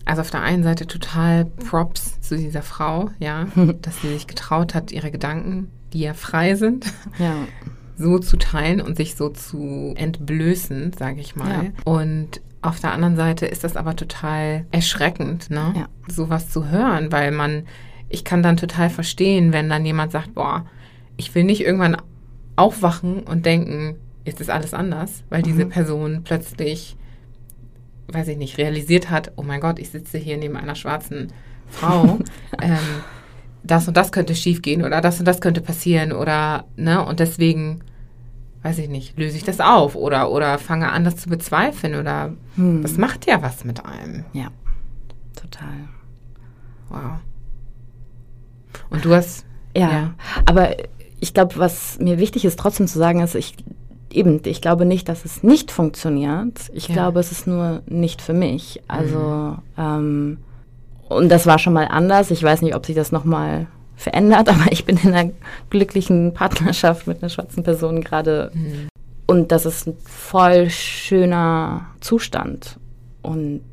B: Also auf der einen Seite total Props zu dieser Frau, ja, dass sie sich getraut hat, ihre Gedanken, die ja frei sind, ja. so zu teilen und sich so zu entblößen, sage ich mal. Ja. Und auf der anderen Seite ist das aber total erschreckend, ne? Ja. Sowas zu hören, weil man, ich kann dann total verstehen, wenn dann jemand sagt, boah, ich will nicht irgendwann aufwachen und denken, jetzt ist alles anders, weil mhm. diese Person plötzlich, weiß ich nicht, realisiert hat, oh mein Gott, ich sitze hier neben einer schwarzen Frau. ähm, das und das könnte schiefgehen oder das und das könnte passieren oder, ne, und deswegen, weiß ich nicht, löse ich das auf oder, oder fange an, das zu bezweifeln oder hm. das macht ja was mit einem.
A: Ja, total.
B: Wow. Und du hast.
A: Ja, ja. aber ich glaube, was mir wichtig ist, trotzdem zu sagen, ist, ich eben, ich glaube nicht, dass es nicht funktioniert. Ich ja. glaube, es ist nur nicht für mich. Also, mhm. ähm, und das war schon mal anders. Ich weiß nicht, ob sich das nochmal verändert, aber ich bin in einer glücklichen Partnerschaft mit einer schwarzen Person gerade. Mhm. Und das ist ein voll schöner Zustand. Und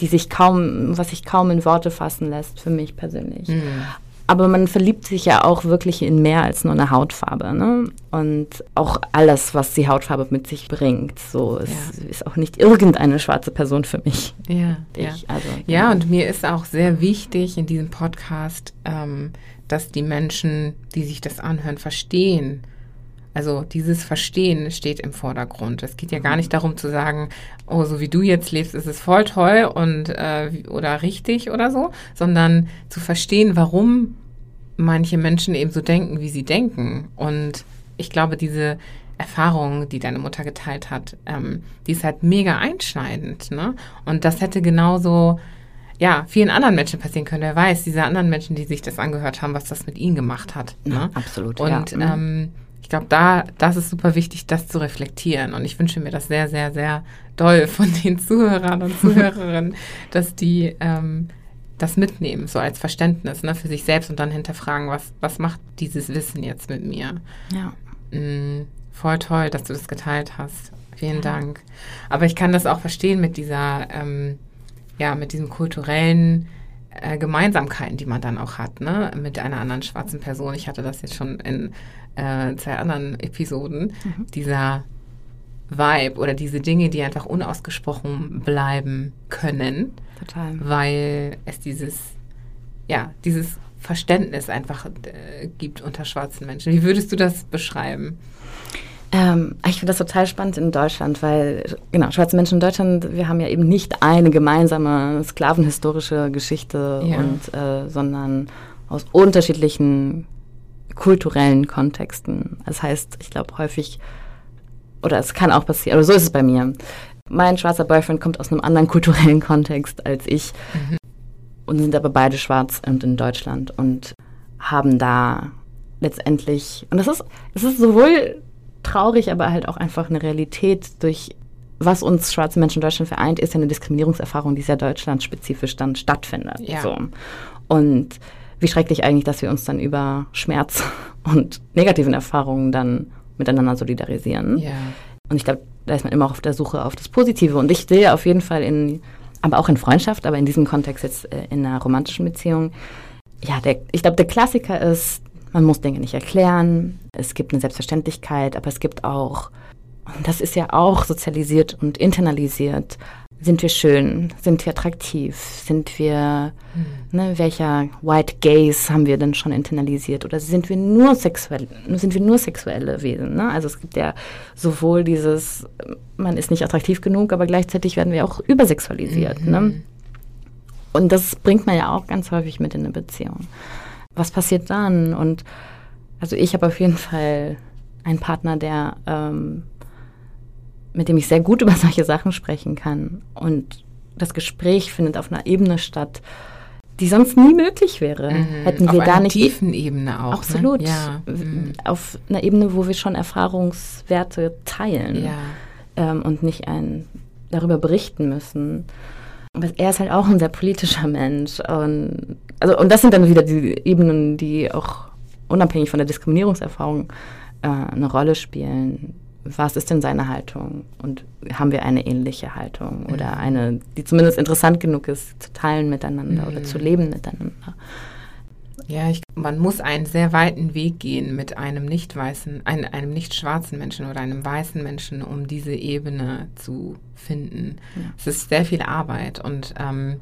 A: die sich kaum, was sich kaum in Worte fassen lässt, für mich persönlich. Mhm. Aber man verliebt sich ja auch wirklich in mehr als nur eine Hautfarbe. Ne? Und auch alles, was die Hautfarbe mit sich bringt. So es ja. ist auch nicht irgendeine schwarze Person für mich.
B: Ja, ich, ja. Also, ja, ja, und mir ist auch sehr wichtig in diesem Podcast, ähm, dass die Menschen, die sich das anhören, verstehen, also dieses Verstehen steht im Vordergrund. Es geht ja gar nicht darum zu sagen, oh, so wie du jetzt lebst, ist es voll toll und äh, oder richtig oder so, sondern zu verstehen, warum manche Menschen eben so denken, wie sie denken. Und ich glaube, diese Erfahrung, die deine Mutter geteilt hat, ähm, die ist halt mega einschneidend. Ne? Und das hätte genauso ja, vielen anderen Menschen passieren können. Wer weiß, diese anderen Menschen, die sich das angehört haben, was das mit ihnen gemacht hat. Ne? Ja,
A: absolut.
B: Und ja. ähm, ich glaube, da, das ist super wichtig, das zu reflektieren. Und ich wünsche mir das sehr, sehr, sehr doll von den Zuhörern und Zuhörerinnen, dass die ähm, das mitnehmen, so als Verständnis ne, für sich selbst und dann hinterfragen, was, was macht dieses Wissen jetzt mit mir? Ja. Mm, voll toll, dass du das geteilt hast. Vielen ja. Dank. Aber ich kann das auch verstehen mit dieser, ähm, ja, mit diesem kulturellen äh, Gemeinsamkeiten, die man dann auch hat, ne, mit einer anderen schwarzen Person. Ich hatte das jetzt schon in äh, zwei anderen Episoden, mhm. dieser Vibe oder diese Dinge, die einfach unausgesprochen bleiben können. Total. Weil es dieses, ja, dieses Verständnis einfach äh, gibt unter schwarzen Menschen. Wie würdest du das beschreiben?
A: Ähm, ich finde das total spannend in Deutschland, weil, genau, schwarze Menschen in Deutschland, wir haben ja eben nicht eine gemeinsame sklavenhistorische Geschichte, ja. und, äh, sondern aus unterschiedlichen kulturellen Kontexten. Das heißt, ich glaube häufig, oder es kann auch passieren, oder so ist es bei mir. Mein schwarzer Boyfriend kommt aus einem anderen kulturellen Kontext als ich mhm. und sind aber beide schwarz und in Deutschland und haben da letztendlich, und das ist, es ist sowohl traurig, aber halt auch einfach eine Realität durch was uns schwarze Menschen in Deutschland vereint, ist ja eine Diskriminierungserfahrung, die sehr deutschlandspezifisch dann stattfindet. Ja. So. Und wie schrecklich eigentlich, dass wir uns dann über Schmerz und negativen Erfahrungen dann miteinander solidarisieren. Ja. Und ich glaube, da ist man immer auch auf der Suche auf das Positive. Und ich sehe auf jeden Fall in, aber auch in Freundschaft, aber in diesem Kontext jetzt äh, in einer romantischen Beziehung, ja, der, ich glaube, der Klassiker ist, man muss Dinge nicht erklären, es gibt eine Selbstverständlichkeit, aber es gibt auch, und das ist ja auch sozialisiert und internalisiert, sind wir schön? Sind wir attraktiv? Sind wir, mhm. ne, welcher White Gaze haben wir denn schon internalisiert? Oder sind wir nur sexuell, sind wir nur sexuelle Wesen? Ne? Also es gibt ja sowohl dieses, man ist nicht attraktiv genug, aber gleichzeitig werden wir auch übersexualisiert. Mhm. Ne? Und das bringt man ja auch ganz häufig mit in eine Beziehung. was passiert dann? Und also ich habe auf jeden Fall einen Partner, der ähm, mit dem ich sehr gut über solche Sachen sprechen kann. Und das Gespräch findet auf einer Ebene statt, die sonst nie möglich wäre. Mhm. Hätten wir
B: auf
A: da nicht.
B: Einer tiefen Ebene auch. Ne?
A: Absolut.
B: Ne?
A: Ja. Mhm. Auf einer Ebene, wo wir schon Erfahrungswerte teilen.
B: Ja.
A: Ähm, und nicht ein, darüber berichten müssen. Aber er ist halt auch ein sehr politischer Mensch. Und, also, und das sind dann wieder die Ebenen, die auch unabhängig von der Diskriminierungserfahrung äh, eine Rolle spielen was ist denn seine Haltung und haben wir eine ähnliche Haltung oder mhm. eine, die zumindest interessant genug ist, zu teilen miteinander mhm. oder zu leben miteinander.
B: Ja, ich, man muss einen sehr weiten Weg gehen mit einem nicht weißen, ein, einem nicht schwarzen Menschen oder einem weißen Menschen, um diese Ebene zu finden. Ja. Es ist sehr viel Arbeit und ähm,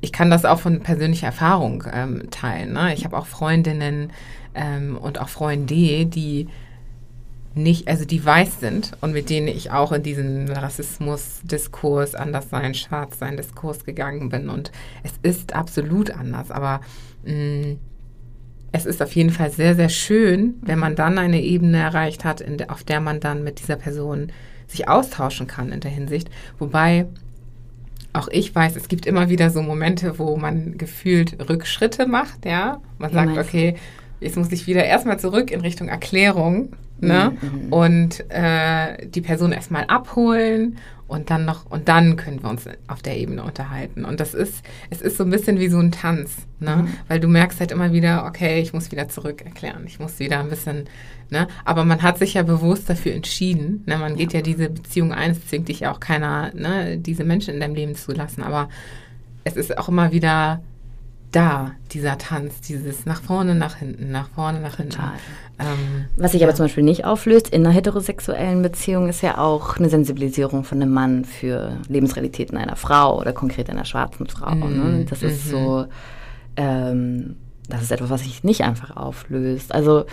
B: ich kann das auch von persönlicher Erfahrung ähm, teilen. Ne? Ich habe auch Freundinnen ähm, und auch Freunde, die nicht, also die weiß sind und mit denen ich auch in diesen Rassismus-Diskurs, Anderssein, Schwarzsein-Diskurs gegangen bin. Und es ist absolut anders, aber mh, mm, es ist auf jeden Fall sehr, sehr schön, wenn man dann eine Ebene erreicht hat, de, auf der man dann mit dieser Person sich austauschen kann in der Hinsicht. Wobei auch ich weiß, es gibt immer wieder so Momente, wo man gefühlt Rückschritte macht, ja. Man sagt, okay, jetzt muss ich wieder erstmal zurück in Richtung Erklärung ne? Mhm. Und äh, die Person erstmal abholen und dann noch, und dann können wir uns auf der Ebene unterhalten. Und das ist, es ist so ein bisschen wie so ein Tanz, ne? Mhm. Weil du merkst halt immer wieder, okay, ich muss wieder zurück erklären, ich muss wieder ein bisschen, ne? Aber man hat sich ja bewusst dafür entschieden, ne? Man geht ja, ja diese Beziehung ein, es zwingt dich ja auch keiner, ne, diese Menschen in deinem Leben zu lassen, aber es ist auch immer wieder da, dieser Tanz, dieses nach vorne, nach hinten, nach vorne, nach hinten.
A: Ähm, Was sich ja. aber zum Beispiel nicht auflöst in einer heterosexuellen Beziehung, ist ja auch eine Sensibilisierung von einem Mann für Lebensrealitäten einer Frau oder konkret einer schwarzen Frau. Ne? Mhm. Ne? Das ist mhm. so, ähm, das ist etwas, was sich nicht einfach auflöst. Also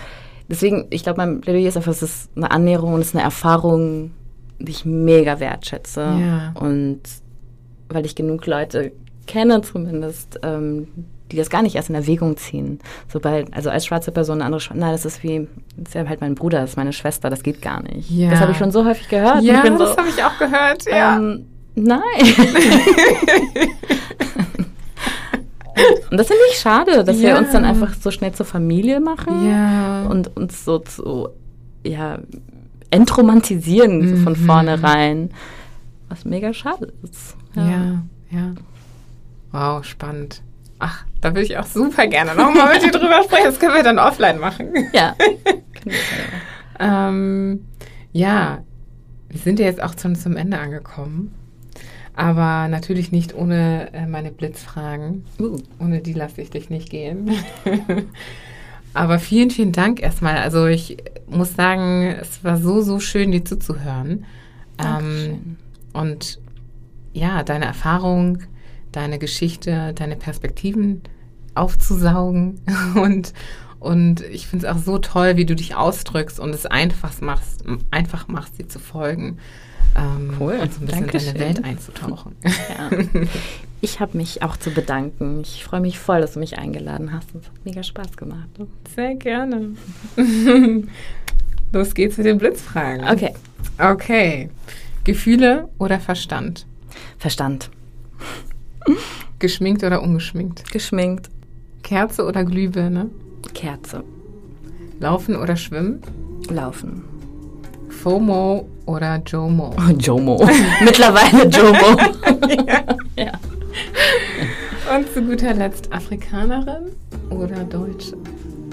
A: deswegen, ich glaube, mein Plädoyer ist einfach, es ist eine Annäherung und es ist eine Erfahrung, die ich mega wertschätze.
B: Ja.
A: Und weil ich genug Leute kenne zumindest, ähm, die das gar nicht erst in Erwägung ziehen. Sobald, also als schwarze Person eine andere, nein, das ist wie, das ist ja halt mein Bruder, das ist meine Schwester, das geht gar nicht. Ja. Das habe ich schon so häufig gehört.
B: Ja, das so, habe ich auch gehört, ja. Ähm,
A: nein. und das finde ich schade, dass ja. wir uns dann einfach so schnell zur Familie machen
B: ja.
A: und uns so zu, ja, entromantisieren mhm. so von mhm. vornherein. Was mega schade ist.
B: ja. ja. ja. Wow, spannend. Ach, da würde ich auch super gerne nochmal mit dir drüber sprechen. Das können wir dann offline machen.
A: Ja.
B: ähm, ja, wir sind ja jetzt auch schon zum Ende angekommen. Aber natürlich nicht ohne äh, meine Blitzfragen. Uh. Ohne die lasse ich dich nicht gehen. Aber vielen, vielen Dank erstmal. Also ich muss sagen, es war so, so schön, dir zuzuhören. Ähm, und ja, deine Erfahrung deine Geschichte, deine Perspektiven aufzusaugen und und ich finde es auch so toll, wie du dich ausdrückst und es einfach machst, einfach machst, dir zu folgen.
A: Ähm, cool.
B: Und so ein bisschen Dankeschön. in deine Welt einzutauchen.
A: Ja. Ich habe mich auch zu bedanken. Ich freue mich voll, dass du mich eingeladen hast. Es hat mega Spaß gemacht.
B: Sehr gerne. Los geht's mit den Blitzfragen.
A: Okay.
B: Okay. Gefühle oder Verstand?
A: Verstand.
B: Geschminkt oder ungeschminkt?
A: Geschminkt.
B: Kerze oder Glühbirne?
A: Kerze.
B: Laufen oder schwimmen?
A: Laufen.
B: FOMO oder JOMO?
A: Oh, JOMO. Mittlerweile JOMO. ja. ja.
B: Und zu guter Letzt Afrikanerin oder Deutsche?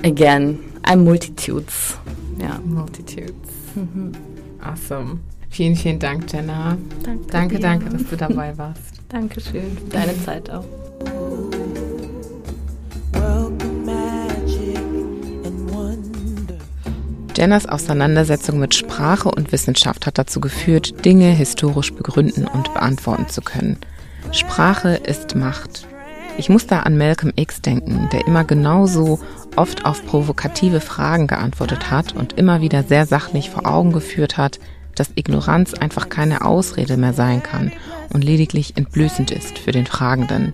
A: Again, I'm Multitudes.
B: Ja. Multitudes. Mhm. Awesome. Vielen, vielen Dank, Jenna.
A: Danke,
B: danke, danke, dass du dabei warst.
A: Dankeschön. Deine Zeit auch.
C: Jennas Auseinandersetzung mit Sprache und Wissenschaft hat dazu geführt, Dinge historisch begründen und beantworten zu können. Sprache ist Macht. Ich muss da an Malcolm X denken, der immer genauso oft auf provokative Fragen geantwortet hat und immer wieder sehr sachlich vor Augen geführt hat, dass Ignoranz einfach keine Ausrede mehr sein kann und lediglich entblößend ist für den Fragenden.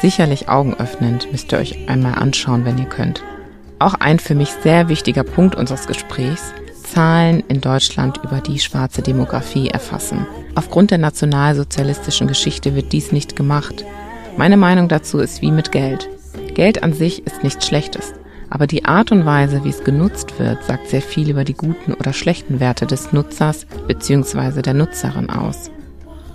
B: Sicherlich augenöffnend, müsst ihr euch einmal anschauen, wenn ihr könnt. Auch ein für mich sehr wichtiger Punkt unseres Gesprächs, Zahlen in Deutschland über die schwarze Demografie erfassen. Aufgrund der nationalsozialistischen Geschichte wird dies nicht gemacht. Meine Meinung dazu ist wie mit Geld. Geld an sich ist nichts Schlechtes, aber die Art und Weise, wie es genutzt wird, sagt sehr viel über die guten oder schlechten Werte des Nutzers bzw. der Nutzerin aus.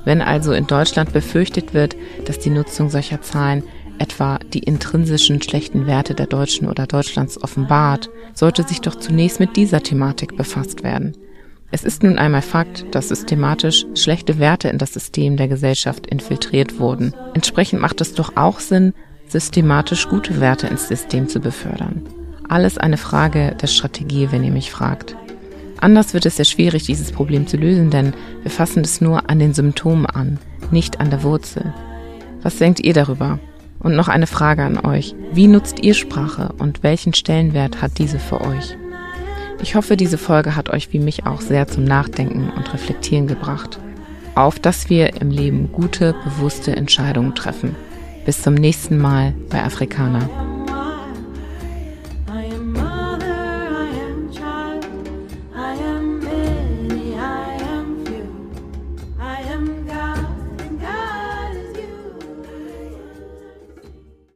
B: Wenn also in Deutschland befürchtet wird, dass die Nutzung solcher Zahlen etwa die intrinsischen schlechten Werte der Deutschen oder Deutschlands offenbart, sollte sich doch zunächst mit dieser Thematik befasst werden. Es ist nun einmal Fakt, dass systematisch schlechte Werte in das System der Gesellschaft infiltriert wurden. Entsprechend macht es doch auch Sinn, systematisch gute Werte ins System zu befördern. Alles eine Frage der Strategie, wenn ihr mich fragt. Anders wird es sehr schwierig, dieses Problem zu lösen, denn wir fassen es nur an den Symptomen an, nicht an der Wurzel. Was denkt ihr darüber? Und noch eine Frage an euch. Wie nutzt ihr Sprache und welchen Stellenwert hat diese für euch? Ich hoffe, diese Folge hat euch wie mich auch sehr zum Nachdenken und Reflektieren gebracht. Auf, dass wir im Leben gute, bewusste Entscheidungen treffen. Bis zum nächsten Mal bei Afrikaner.